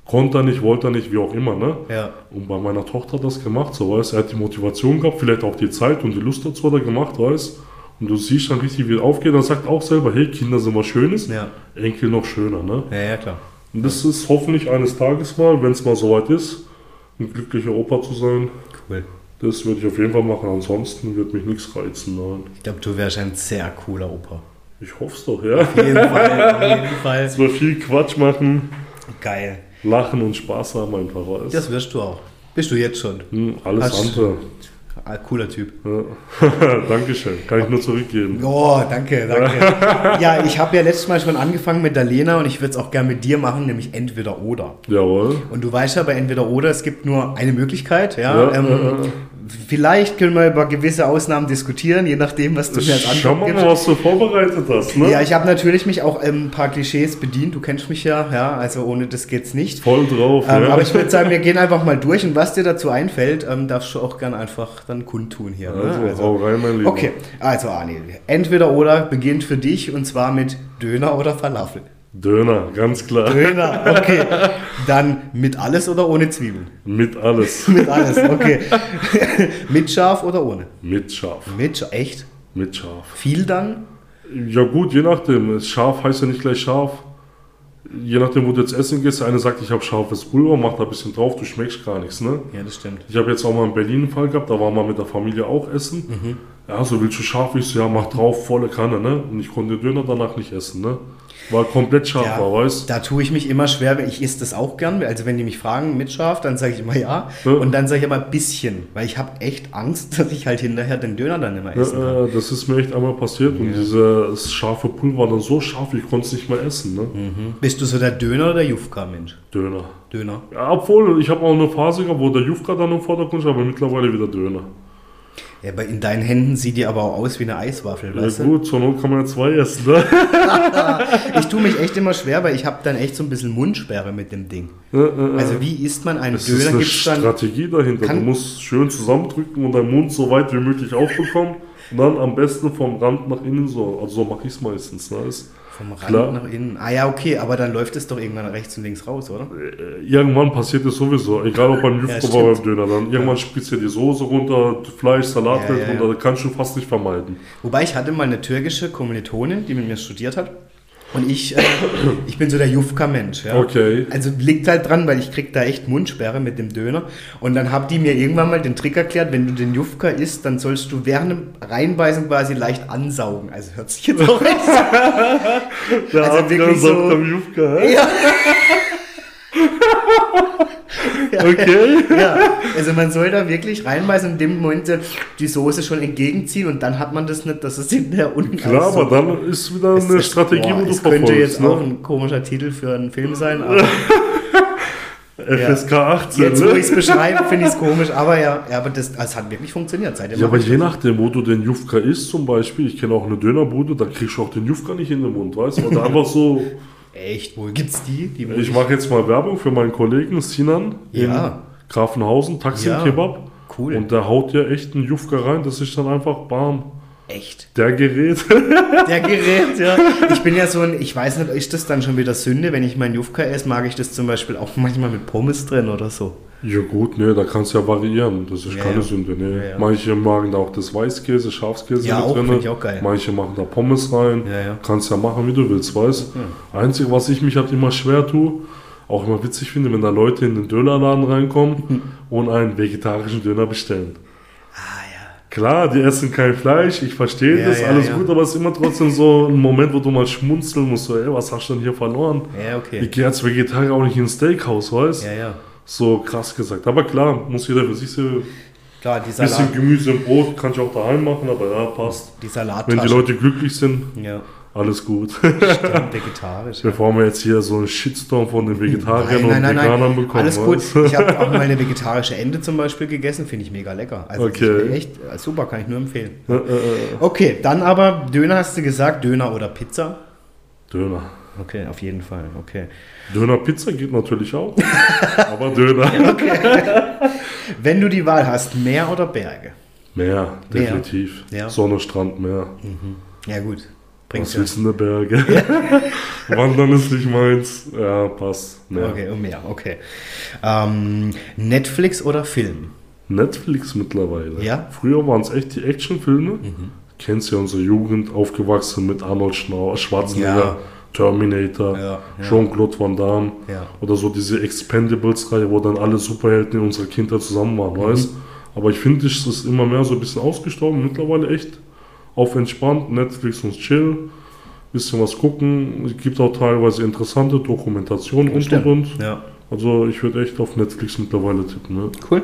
Konnte er nicht, wollte er nicht, wie auch immer, ne? Ja. Und bei meiner Tochter hat das gemacht, so weißt Er hat die Motivation gehabt, vielleicht auch die Zeit und die Lust dazu hat er gemacht, weißt Und du siehst dann richtig, wie er aufgeht. Er sagt auch selber, hey, Kinder sind was Schönes, ja. Enkel noch schöner, ne? Ja, ja, klar. Und das ist hoffentlich eines Tages mal, wenn es mal soweit ist, ein glücklicher Opa zu sein. Cool. Das würde ich auf jeden Fall machen, ansonsten wird mich nichts reizen, nein. Ich glaube, du wärst ein sehr cooler Opa. Ich hoffe es doch, ja. Auf jeden Fall, auf jeden *laughs* Fall. Dass wir viel Quatsch machen. Geil lachen und Spaß haben einfach ist. Das wirst du auch. Bist du jetzt schon. Hm, alles Hast andere. Ah, cooler Typ. Ja. *laughs* Dankeschön. Kann ich nur zurückgeben. Oh, danke, danke. *laughs* ja, ich habe ja letztes Mal schon angefangen mit der Lena und ich würde es auch gerne mit dir machen, nämlich entweder oder. Jawohl. Und du weißt ja bei entweder oder, es gibt nur eine Möglichkeit. Ja, ja, ähm, ja vielleicht können wir über gewisse Ausnahmen diskutieren, je nachdem, was du mir als Schau Antwort mal, gibst. was du vorbereitet hast, ne? Ja, ich habe natürlich mich auch ähm, ein paar Klischees bedient. Du kennst mich ja, ja, also ohne das geht's nicht. Voll drauf, Ähm, ja. Aber ich würde sagen, wir gehen einfach mal durch und was dir dazu einfällt, ähm, darfst du auch gern einfach dann kundtun hier. Ne? also, hau rein, mein Lieber. Okay, also Arne, entweder oder beginnt für dich und zwar mit Döner oder Falafel. Döner, ganz klar. Döner, okay. Dann mit alles oder ohne Zwiebeln? Mit alles. *laughs* Mit alles, okay. *laughs* mit scharf oder ohne? Mit scharf. Mit scharf, echt? Mit scharf. Viel dann? Ja gut, je nachdem. Scharf heißt ja nicht gleich scharf. Je nachdem, wo du jetzt essen gehst. Der eine sagt, ich habe scharfes Pulver, mach da ein bisschen drauf, du schmeckst gar nichts, ne? Ja, das stimmt. Ich habe jetzt auch mal in Berlin einen Fall gehabt, da waren wir mit der Familie auch essen. Mhm. Ja, so willst du scharf? Ich so, ja, mach drauf, volle Kanne, ne? Und ich konnte den Döner danach nicht essen, ne? War komplett scharf, Ja, war, weißt da tue ich mich immer schwer, weil ich esse das auch gern. Also wenn die mich fragen mit scharf, dann sage ich immer ja. Ja. Und dann sage ich ein bisschen, weil ich habe echt Angst, *laughs* dass ich halt hinterher den Döner dann nicht mehr essen kann. Ja, äh, das ist mir echt einmal passiert und dieses scharfe Pulver war dann so scharf, ich konnte es nicht mehr essen, ne? Bist du so der Döner oder der Jufka-Mensch? Döner. Döner. Ja, obwohl, ich habe auch eine Phase gehabt, wo der Jufka dann im Vordergrund stand, aber mittlerweile wieder Döner. Ja, aber in deinen Händen sieht die aber auch aus wie eine Eiswaffel, Ja weißt du? gut, zur Not kann man ja zwei essen, ne? *laughs* Ich tue mich echt immer schwer, weil ich habe dann echt so ein bisschen Mundsperre mit dem Ding. Äh, äh, Also wie isst man einen Es ist Döner? eine Gibt's dann Strategie dahinter. Du musst schön zusammendrücken und deinen Mund so weit wie möglich aufbekommen. Und dann am besten vom Rand nach innen so. Also so mache ich es meistens. Ne? Ist, vom Rand Klar. nach innen? Ah ja, okay, aber dann läuft es doch irgendwann rechts und links raus, oder? äh, irgendwann passiert es sowieso. Egal ob beim Jufka *laughs* Ja, oder beim Döner. Dann irgendwann spritzt dir die Soße runter, Fleisch, Salat Ja, ja, ja. runter. Das kannst du fast nicht vermeiden. Wobei ich hatte mal eine türkische Kommilitonin, die mit mir studiert hat. Und ich, äh, ich bin so der Jufka-Mensch. Ja? Okay. Also liegt halt dran, weil ich krieg da echt Mundsperre mit dem Döner. Und dann haben die mir irgendwann mal den Trick erklärt, wenn du den Jufka isst, dann sollst du während dem Reinbeißen quasi leicht ansaugen. Also hört sich jetzt auch echt *laughs* Der Also wirklich so- Jufka? Ja. *laughs* *laughs* Okay. Ja, also man soll da wirklich reinbeißen und in dem Moment die Soße schon entgegenziehen und dann hat man das nicht, dass es hinterher unten Klar, alles so- aber dann ist wieder eine ist- Strategie, boah, wo du Es könnte jetzt ne? auch ein komischer Titel für einen Film sein, aber *laughs* FSK 18. jetzt, wo ne? ich es beschreibe, finde ich es komisch. Aber ja, ja aber das, das hat wirklich funktioniert. Seitdem Ja, aber je das. nachdem, wo du den Jufka isst zum Beispiel, ich kenne auch eine Dönerbude, da kriegst du auch den Jufka nicht in den Mund, weißt du? Oder *laughs* einfach so, Echt, wo gibt's die? die ich mache jetzt mal Werbung für meinen Kollegen Sinan Ja. in Grafenhausen, Taxi Ja, Kebab. cool. Und der haut dir echt einen Jufka rein, das ist dann einfach bam. Echt? Der Gerät. *laughs* Der *laughs* Gerät, ja. Ich bin ja so ein, ich weiß nicht, ist das dann schon wieder Sünde? Wenn ich meinen Jufka esse, mag ich das zum Beispiel auch manchmal mit Pommes drin oder so. Ja gut, ne, da kannst du ja variieren. Das ist Ja, keine ja. Sünde, ne. Ja. Manche magen da auch das Weißkäse, Schafskäse Ja, mit auch, drin. ich auch geil. Manche machen da Pommes rein. Ja, ja. Kannst ja machen, wie du willst, weißt Einzige, was ich mich halt immer schwer tue, auch immer witzig finde, wenn da Leute in den Dönerladen reinkommen und einen vegetarischen Döner bestellen. Ah ja. Klar, die essen kein Fleisch, ich verstehe das, alles gut, aber es ist immer trotzdem so ein Moment, wo du mal schmunzeln musst, so, ey, was hast du denn hier verloren? Ja, okay. Ich gehe als Vegetarier auch nicht ins Steakhouse, weißt Ja, ja. So krass gesagt. Aber klar, muss jeder für sich so Klar, die bisschen Salat, Gemüse im Brot, kann ich auch daheim machen, aber ja, passt. die Wenn Salattasche. die Leute glücklich sind, ja, alles gut. stimmt, vegetarisch. *laughs* ja. Bevor wir jetzt hier so einen Shitstorm von den Vegetariern Nein, nein, nein, und Veganern nein. bekommen. Alles gut. weißt? Ich habe auch *laughs* mal eine vegetarische Ente zum Beispiel gegessen, finde ich mega lecker. Also Okay. echt äh, super, kann ich nur empfehlen. Äh, äh. Okay, dann aber Döner hast du gesagt, Döner oder Pizza? Döner. Okay, auf jeden Fall. Okay. Döner Pizza geht natürlich auch. *laughs* aber Döner. *laughs* Wenn du die Wahl hast, Meer oder Berge? Meer, definitiv. Ja. Sonne, Strand, Meer. Ja gut, bringst Was willst du in der Berge? *laughs* Wandern ist nicht meins. Ja, passt. Meer. Okay, und Meer, okay. Ähm, Netflix oder Film? Netflix mittlerweile. Ja? Früher waren es echt die Actionfilme. Kennst ja unsere Jugend, aufgewachsen mit Arnold Schnau- Schwarzenegger, Ja. Terminator, Ja, ja. Jean-Claude Van Damme. Ja. Oder so diese Expendables-Reihe, wo dann alle Superhelden in unserer Kindheit zusammen Mhm. waren, weißt Aber ich finde, es ist immer mehr so ein bisschen ausgestorben. Mittlerweile echt auf entspannt, Netflix und chill. Bisschen was gucken. Es gibt auch teilweise interessante Dokumentationen und und und. Also ich würde echt auf Netflix mittlerweile tippen. Ne? Cool.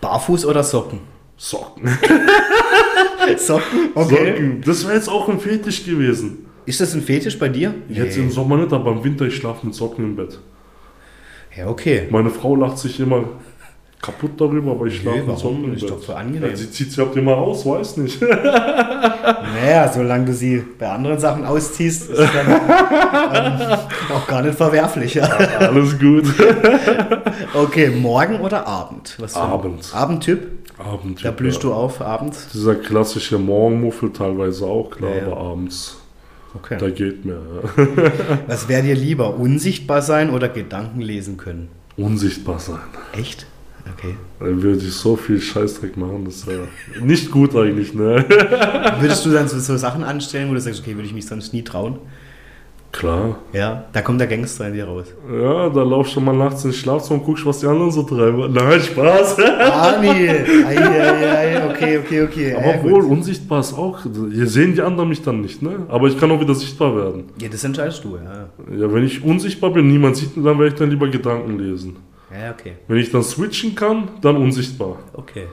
Barfuß oder Socken? Socken. *laughs* Socken? Socken. Das wäre jetzt auch ein Fetisch gewesen. Ist das ein Fetisch bei dir? Jetzt im Sommer nicht, aber im Winter ich schlafe mit Socken im Bett. Ja, okay. Meine Frau lacht sich immer kaputt darüber, aber ich Nee, schlafe im warum? Sonnenbett. Ist doch so angenehm. Ja, sie zieht sie habt ihr mal aus, weiß nicht. *laughs* Naja, solange du sie bei anderen Sachen ausziehst, ist dann ähm, auch gar nicht verwerflich. Ja. Alles gut. *laughs* Okay, morgen oder Abend? Was Abend. Abendtyp? Abend. Da blühst du auf abends? Dieser klassische Morgenmuffel teilweise auch, klar, Ja, ja. aber abends, da Okay. geht mehr. *laughs* Was wäre dir lieber, unsichtbar sein oder Gedanken lesen können? Unsichtbar sein. Echt? Okay. Dann würde ich so viel Scheißdreck machen, das ist ja nicht gut eigentlich, ne? Würdest du dann so, so Sachen anstellen, wo du sagst, okay, würde ich mich sonst nie trauen? Klar. Ja, da kommt der Gangster in dir raus. Ja, da laufst du mal nachts ins Schlafzimmer und guckst, was die anderen so treiben. *laughs* Nein, Spaß. Ani! Ei, okay, okay, okay. Aber Ja, gut. wohl, unsichtbar ist auch. Hier sehen die anderen mich dann nicht, ne? Aber ich kann auch wieder sichtbar werden. Ja, das entscheidest du, ja. Ja, wenn ich unsichtbar bin, niemand sieht mich, dann werde ich dann lieber Gedanken lesen. Ja, okay. Wenn ich dann switchen kann, dann unsichtbar. Okay.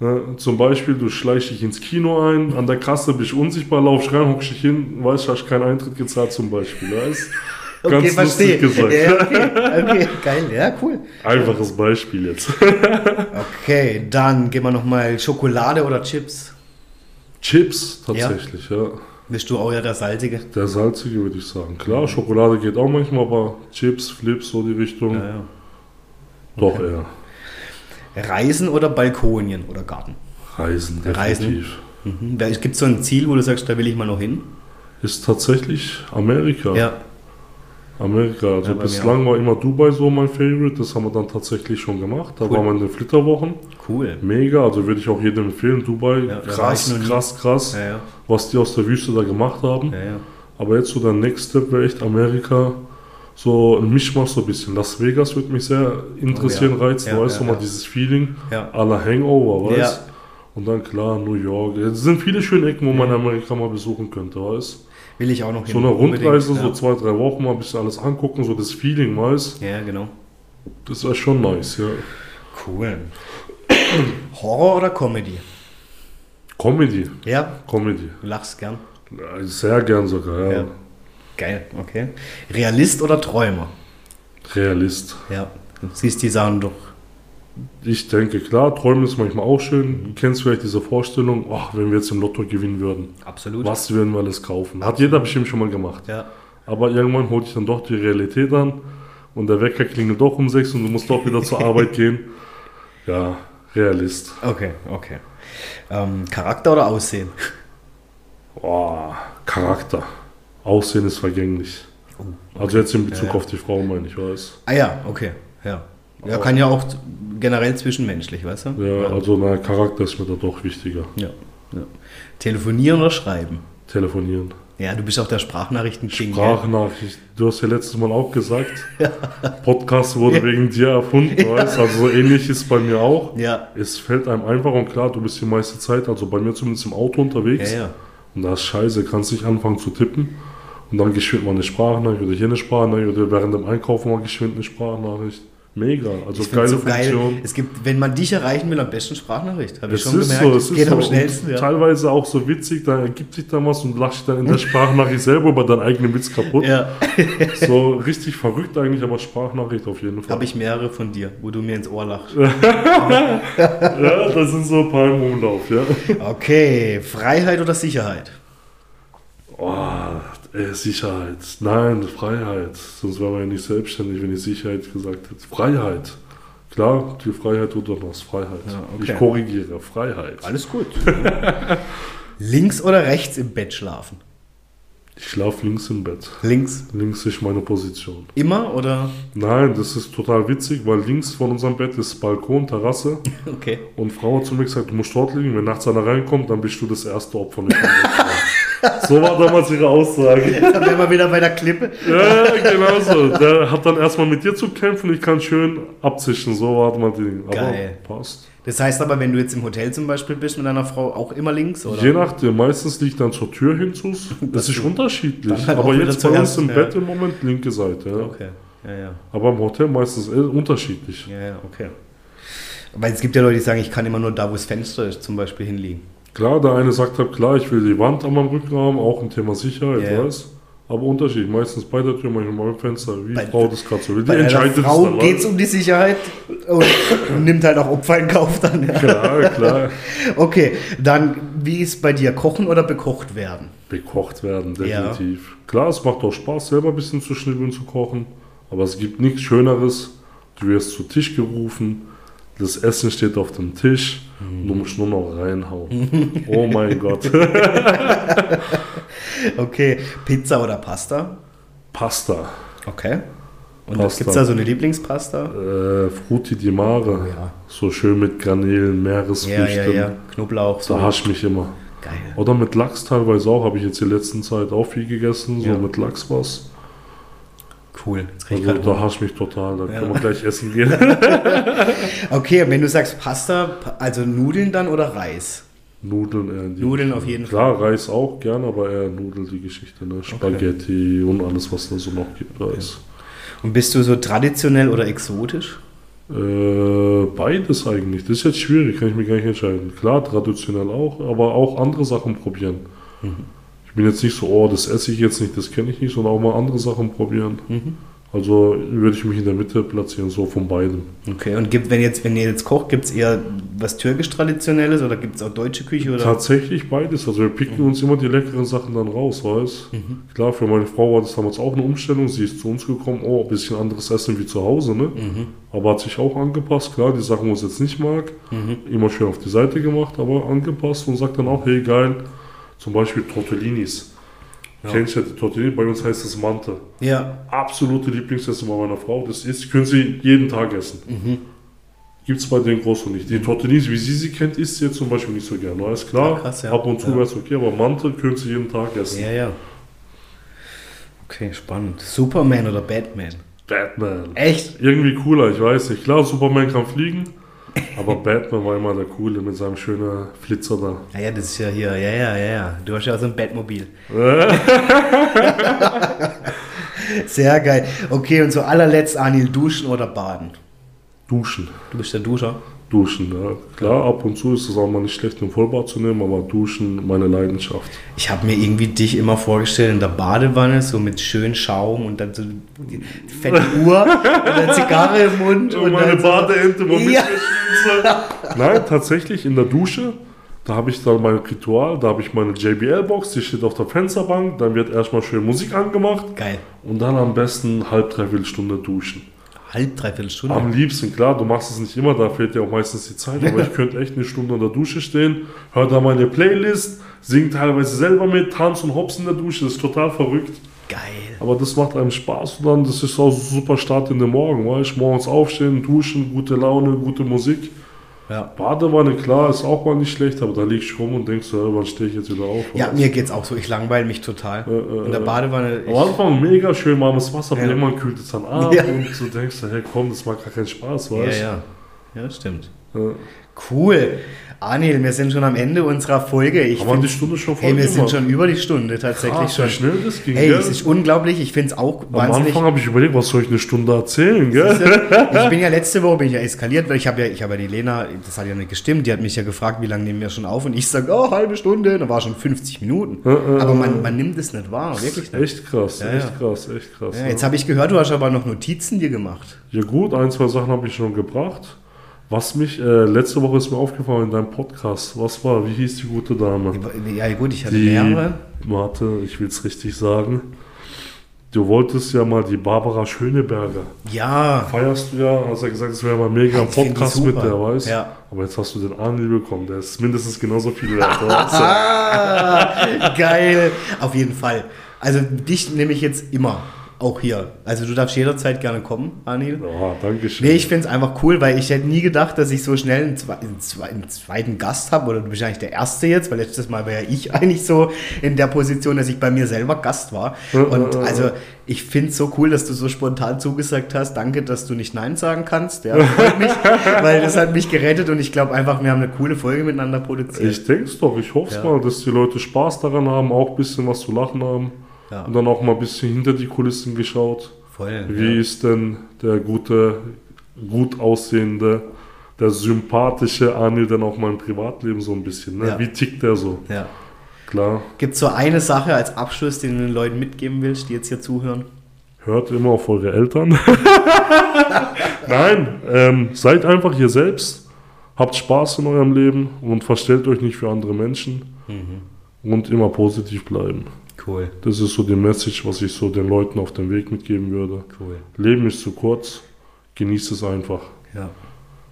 Ne? Zum Beispiel, du schleichst dich ins Kino ein, an der Kasse bist du unsichtbar, laufst rein, hockst dich hin, weißt, hast keinen Eintritt gezahlt zum Beispiel. Weißt? *laughs* Okay, Ganz verstehe. lustig gesagt. Ja, okay, *laughs* okay, geil, ja, cool. Einfaches Beispiel jetzt. *laughs* Okay, dann gehen wir nochmal Schokolade oder Chips. Chips tatsächlich, ja. Bist du auch ja der Salzige? Der salzige würde ich sagen. Klar, Schokolade geht auch manchmal, aber Chips, Flips, so die Richtung. Ja, ja. Doch eher. Reisen oder Balkonien oder Garten? Reisen, Reisen. definitiv. Mhm. Da gibt so ein Ziel, wo du sagst, da will ich mal noch hin? Ist tatsächlich Amerika. Ja. Amerika. Also Ja, bislang war immer Dubai so mein Favorite. Das haben wir dann tatsächlich schon gemacht. Da Cool. waren wir in den Flitterwochen. Cool. Mega, also würde ich auch jedem empfehlen. Dubai, Ja, krass, krass, krass, Ja, was die aus der Wüste da gemacht haben. Aber jetzt so der Next Step wäre echt Amerika. So ein Mischmasch so ein bisschen. Las Vegas würde mich sehr interessieren, Oh ja. reizen. Ja, weißt ja, du mal ja. dieses Feeling Ja. la Hangover, weißt Ja. Und dann klar, New York. Es sind viele schöne Ecken, wo man. Amerika mal besuchen könnte, weißt Will ich auch noch hin. So eine Rundreise, so zwei, drei Wochen mal ein bisschen alles angucken, so das Feeling, weißt Ja, ja genau. Das wäre schon nice, ja. Cool. *coughs* Horror oder Comedy? Comedy, Ja, Comedy. du lachst gern. Sehr gern sogar, ja. Geil, okay. Realist oder Träumer? Realist. Ja. Du siehst die Sachen doch. Ich denke, klar, Träumen ist manchmal auch schön. Du kennst vielleicht diese Vorstellung, oh, wenn wir jetzt im Lotto gewinnen würden, Absolut. was würden wir alles kaufen? Hat jeder bestimmt schon mal gemacht. Ja. Aber irgendwann holt dich dann doch die Realität an und der Wecker klingelt doch um sechs und du musst doch wieder zur *laughs* Arbeit gehen. Ja, Realist. Okay, okay. Ähm, Charakter oder Aussehen? Oh, Charakter. Aussehen ist vergänglich. Oh, Also jetzt in Bezug Ja, ja. auf die Frau, meine ich, weiß. Ah ja, okay. Ja. Ja, kann ja auch generell zwischenmenschlich, weißt du? Ja, also na, Charakter ist mir da doch wichtiger. ja. ja. Telefonieren oder schreiben? Telefonieren. Ja, du bist auch der Sprachnachrichten-King. gell? Sprachnachricht. Du hast ja letztes Mal auch gesagt, *laughs* Podcast wurde wegen dir erfunden, weißt Also so ähnlich ist bei mir auch. Ja. Es fällt einem einfach und klar, du bist die meiste Zeit, also bei mir zumindest im Auto Ja, unterwegs. ja. Und da ist scheiße, kannst nicht anfangen zu tippen. Und dann geschwind mal eine Sprachnachricht oder hier eine Sprachnachricht oder während dem Einkaufen mal geschwind eine Sprachnachricht. Mega, also Ich geile so geil. Funktion. Es gibt, wenn man dich erreichen will, am besten Sprachnachricht. Habe ich schon ist gemerkt. so, es ist geht so. am schnellsten. Ja. Teilweise auch so witzig, da ergibt sich dann was und lachst dann in der *laughs* Sprachnachricht selber über deinen eigenen Witz kaputt. ja. *laughs* So richtig verrückt eigentlich, aber Sprachnachricht auf jeden Fall. Habe ich mehrere von dir, wo du mir ins Ohr lachst. *laughs* ja, das sind so ein paar im Umlauf, ja. Okay, Freiheit oder Sicherheit? Oh, ey, Sicherheit. Nein, Freiheit. Sonst wäre man ja nicht selbstständig, wenn ich Sicherheit gesagt hätte. Freiheit. Klar, die Freiheit tut doch noch Freiheit. Ja, okay. Ich korrigiere, Freiheit. Alles gut. *laughs* Links oder rechts im Bett schlafen? Ich schlafe links im Bett. Links. Links ist meine Position. Immer oder? Nein, das ist total witzig, weil links von unserem Bett ist Balkon, Terrasse. *laughs* Okay. Und Frau hat zu mir gesagt, du musst dort liegen. Wenn nachts einer reinkommt, dann bist du das erste Opfer. *laughs* Nicht. So war damals ihre Aussage. Dann wären wir wieder bei der Klippe. Ja, genau so. Der hat dann erstmal mit dir zu kämpfen. Ich kann schön abzischen. So war mal die Ding. Aber Geil. passt. Das heißt aber, wenn du jetzt im Hotel zum Beispiel bist mit deiner Frau, auch immer links, oder? Je nachdem, meistens liegt dann zur Tür hinzu. Das ist unterschiedlich. Halt Aber jetzt bei uns im ja. Bett im Moment linke Seite. Ja. Okay. Ja, ja. Aber im Hotel meistens äh, unterschiedlich. Ja, ja, okay. Weil es gibt ja Leute, die sagen, ich kann immer nur da, wo das Fenster ist, zum Beispiel hinliegen. Klar, der eine sagt halt, klar, ich will die Wand an meinem Rücken haben, auch ein Thema Sicherheit, Ja, ja. weiß. Aber Unterschied, meistens bei der Tür, manchmal beim Fenster, wie Bei- Frau das gerade so will. Die einer entscheidet es Frau geht es um die Sicherheit und, und *coughs* nimmt halt auch Opfer in Kauf dann. Ja. Klar, klar. *laughs* Okay, dann wie ist bei dir kochen oder bekocht werden? Bekocht werden, Ja. definitiv. Klar, es macht auch Spaß, selber ein bisschen zu schnibbeln, zu kochen. Aber es gibt nichts Schöneres. Du wirst zu Tisch gerufen, das Essen steht auf dem Tisch und du musst nur noch reinhauen. *laughs* oh mein Gott. *laughs* Okay, Pizza oder Pasta? Pasta. Okay. Und gibt es da so eine Lieblingspasta? Äh, Frutti di Mare. Oh ja. So schön mit Garnelen, Ja, Meeresfrüchten. ja, ja. Knoblauch. Da hasch mich immer. Geil. Oder mit Lachs teilweise auch, habe ich jetzt die letzten Zeit auch viel gegessen, so Ja. mit Lachs was. Cool. Jetzt krieg ich Also grad da hasch mich total, da Ja. können wir gleich essen gehen. *laughs* Okay, und wenn du sagst Pasta, pa- also Nudeln dann oder Reis? Nudeln eher in die Nudeln auf jeden Klar, Reis auch gerne, aber eher Nudel die Geschichte, ne? Spaghetti und alles, was da so noch gibt. Da ist. Und bist du so traditionell oder exotisch? Äh, beides eigentlich. Das ist jetzt schwierig, kann ich mir gar nicht entscheiden. Klar, traditionell auch, aber auch andere Sachen probieren. Mhm. Ich bin jetzt nicht so, oh, das esse ich jetzt nicht, das kenne ich nicht, sondern auch mal andere Sachen probieren. Mhm. Also würde ich mich in der Mitte platzieren, so von beidem. Okay, und gibt, wenn, jetzt, wenn ihr jetzt kocht, gibt es eher was türkisch-traditionelles oder gibt es auch deutsche Küche? Oder? Tatsächlich beides. Also wir picken uns immer die leckeren Sachen dann raus, weißt Klar, für meine Frau war das damals auch eine Umstellung. Sie ist zu uns gekommen, oh, ein bisschen anderes Essen wie zu Hause, ne? Aber hat sich auch angepasst. Klar, die Sachen, wo sie jetzt nicht mag, immer schön auf die Seite gemacht, aber angepasst und sagt dann auch, hey, geil. Zum Beispiel Tortellinis. Ja. Kennst du die Tortellini? Bei uns heißt das Mante. Ja, Absolute Lieblingsessen bei meiner Frau. Das ist, können sie jeden Tag essen. Gibt es bei denen groß und nicht. Die Tortellinis, wie sie sie kennt, isst sie jetzt zum Beispiel nicht so gerne. Alles klar, Ja, krass, ja. ab und zu Ja. wäre es okay, aber Mante können sie jeden Tag essen. ja, ja. Okay, spannend. Superman oder Batman? Batman. Echt? Irgendwie cooler, ich weiß nicht. Klar, Superman kann fliegen, aber Batman war immer der Coole mit seinem schönen Flitzer da. Ja, ja, das ist ja hier, ja, ja, ja, ja. Du hast ja auch so ein Batmobil. *laughs* Sehr geil. Okay, und zu allerletzt, Anil, duschen oder baden? Duschen. Du bist der Duscher. Duschen, ja. Klar, ab und zu ist es auch mal nicht schlecht, ein Vollbad zu nehmen, aber Duschen, meine Leidenschaft. Ich habe mir irgendwie dich immer vorgestellt in der Badewanne, so mit schön Schaum und dann so die fette Uhr *laughs* und eine Zigarre im Mund. Und, meine dann so, Badeente mal Ja. Mitgeschnitzt. *laughs* Nein, tatsächlich in der Dusche. Da habe ich dann mein Ritual, da habe ich meine JBL-Box, die steht auf der Fensterbank, dann wird erstmal schön Musik angemacht Geil. und dann am besten halb, dreiviertel Stunde duschen. Halb, dreiviertel Stunde. Am liebsten, klar, du machst es nicht immer, da fehlt dir auch meistens die Zeit, aber ich *laughs* könnte echt eine Stunde in der Dusche stehen, hör da meine Playlist, sing teilweise selber mit, tanz und hops in der Dusche, das ist total verrückt. Geil. Aber das macht einem Spaß und dann, das ist auch so super Start in den Morgen, weißt du? Morgens aufstehen, duschen, gute Laune, gute Musik. Ja. Badewanne, klar, ist auch mal nicht schlecht, aber da liegst du rum und denkst, ja, wann stehe ich jetzt wieder auf? Ja, mir geht's auch so. Ich langweile mich total. äh, In der Badewanne. Am Anfang mega schön warmes Wasser, aber Ja. irgendwann kühlt es dann ab *laughs* Ja. und du denkst, hey komm, das macht gar keinen Spaß, ja, weißt ja. Ja, das stimmt. du? Ja. Cool. Anil, wir sind schon am Ende unserer Folge. Ich Haben wir die Stunde schon voll Ey, wir sind schon über die Stunde tatsächlich Krass, schon. wie schnell das ging, Ey, gell? es ist unglaublich. Ich finde es auch Am wahnsinnig. Anfang habe ich überlegt, was soll ich eine Stunde erzählen, gell? *laughs* Ich bin ja letzte Woche bin ich ja eskaliert, weil ich habe ja, ich habe ja die Lena, das hat ja nicht gestimmt, die hat mich ja gefragt, wie lange nehmen wir schon auf und ich sage, oh, halbe Stunde, da war schon 50 Minuten. Aber man, man nimmt es nicht wahr, wirklich nicht. Echt krass, Ja, echt ja. krass, echt krass. Ja, ja. jetzt habe ich gehört, du hast aber noch Notizen dir gemacht. Ja gut, ein, zwei Sachen habe ich schon gebracht. Was mich, äh, letzte Woche ist mir aufgefallen in deinem Podcast, was war, wie hieß die gute Dame? Ja gut, ich hatte Die, mehrere. warte, ich will es richtig sagen. Du wolltest ja mal die Barbara Schöneberger. Ja, Feierst du ja, hast ja gesagt, es wäre mal mega ein Podcast mit der, weißt Ja. Aber jetzt hast du den Anil bekommen, der ist mindestens genauso viel wert. ah, *laughs* geil. Auf jeden Fall. Also dich nehme ich jetzt immer, auch hier. Also du darfst jederzeit gerne kommen, Anil. Ja, danke schön. Nee, ich finde es einfach cool, weil ich hätte nie gedacht, dass ich so schnell einen, zwe einen, zwe einen zweiten Gast habe. Oder du bist eigentlich der Erste jetzt, weil letztes Mal war ja ich *laughs* eigentlich so in der Position, dass ich bei mir selber Gast war. Und also ich finde es so cool, dass du so spontan zugesagt hast. Danke, dass du nicht Nein sagen kannst. Ja, freut mich, *laughs* weil das hat mich gerettet und ich glaube einfach, wir haben eine coole Folge miteinander produziert. Ich denke es doch, ich hoffe es Ja. mal, dass die Leute Spaß daran haben, auch ein bisschen was zu lachen haben. Ja. Und dann auch mal ein bisschen hinter die Kulissen geschaut. Voll. Wie ja. ist denn der gute, gut aussehende, der sympathische Anil denn auch mal im Privatleben so ein bisschen? Ne? Ja. Wie tickt der so? ja. Klar. Gibt es so eine Sache als Abschluss, den du den Leuten mitgeben willst, die jetzt hier zuhören? Hört immer auf eure Eltern. *laughs* Nein, ähm, seid einfach ihr selbst. Habt Spaß in eurem Leben und verstellt euch nicht für andere Menschen. Mhm. Und immer positiv bleiben. Cool. Das ist so die Message, was ich so den Leuten auf den Weg mitgeben würde. Cool. Leben ist zu kurz. Genießt es einfach. Ja.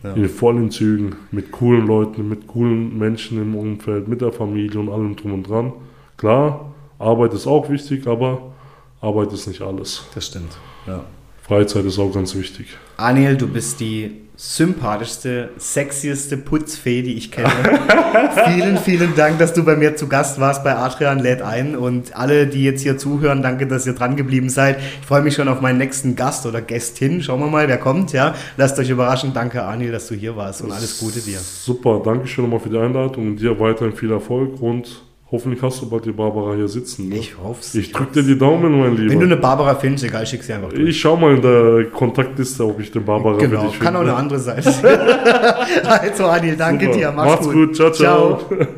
ja. In vollen Zügen, mit coolen Leuten, mit coolen Menschen im Umfeld, mit der Familie und allem drum und dran. Klar, Arbeit ist auch wichtig, aber Arbeit ist nicht alles. Das stimmt. Ja. Freizeit ist auch ganz wichtig. Aniel, du bist die sympathischste, sexieste Putzfee, die ich kenne. *laughs* vielen, vielen Dank, dass du bei mir zu Gast warst bei Adrian lädt ein und alle, die jetzt hier zuhören, danke, dass ihr dran geblieben seid. Ich freue mich schon auf meinen nächsten Gast oder Gästin. Schauen wir mal, wer kommt, ja. Lasst euch überraschen. Danke, Aniel, dass du hier warst und alles Gute dir. Super, danke schön nochmal für die Einladung und dir weiterhin viel Erfolg und Hoffentlich hast du bald die Barbara hier sitzen. Ne? Ich hoffe es. Ich drücke dir die Daumen, mein Lieber. Wenn du eine Barbara findest, egal, schick sie einfach durch. Ich schau mal in der Kontaktliste, ob ich den Barbara genau, kann finde. auch eine andere sein. *laughs* also, Anil, danke Super. dir. Mach's, Mach's gut. gut. Ciao, ciao. ciao. *laughs*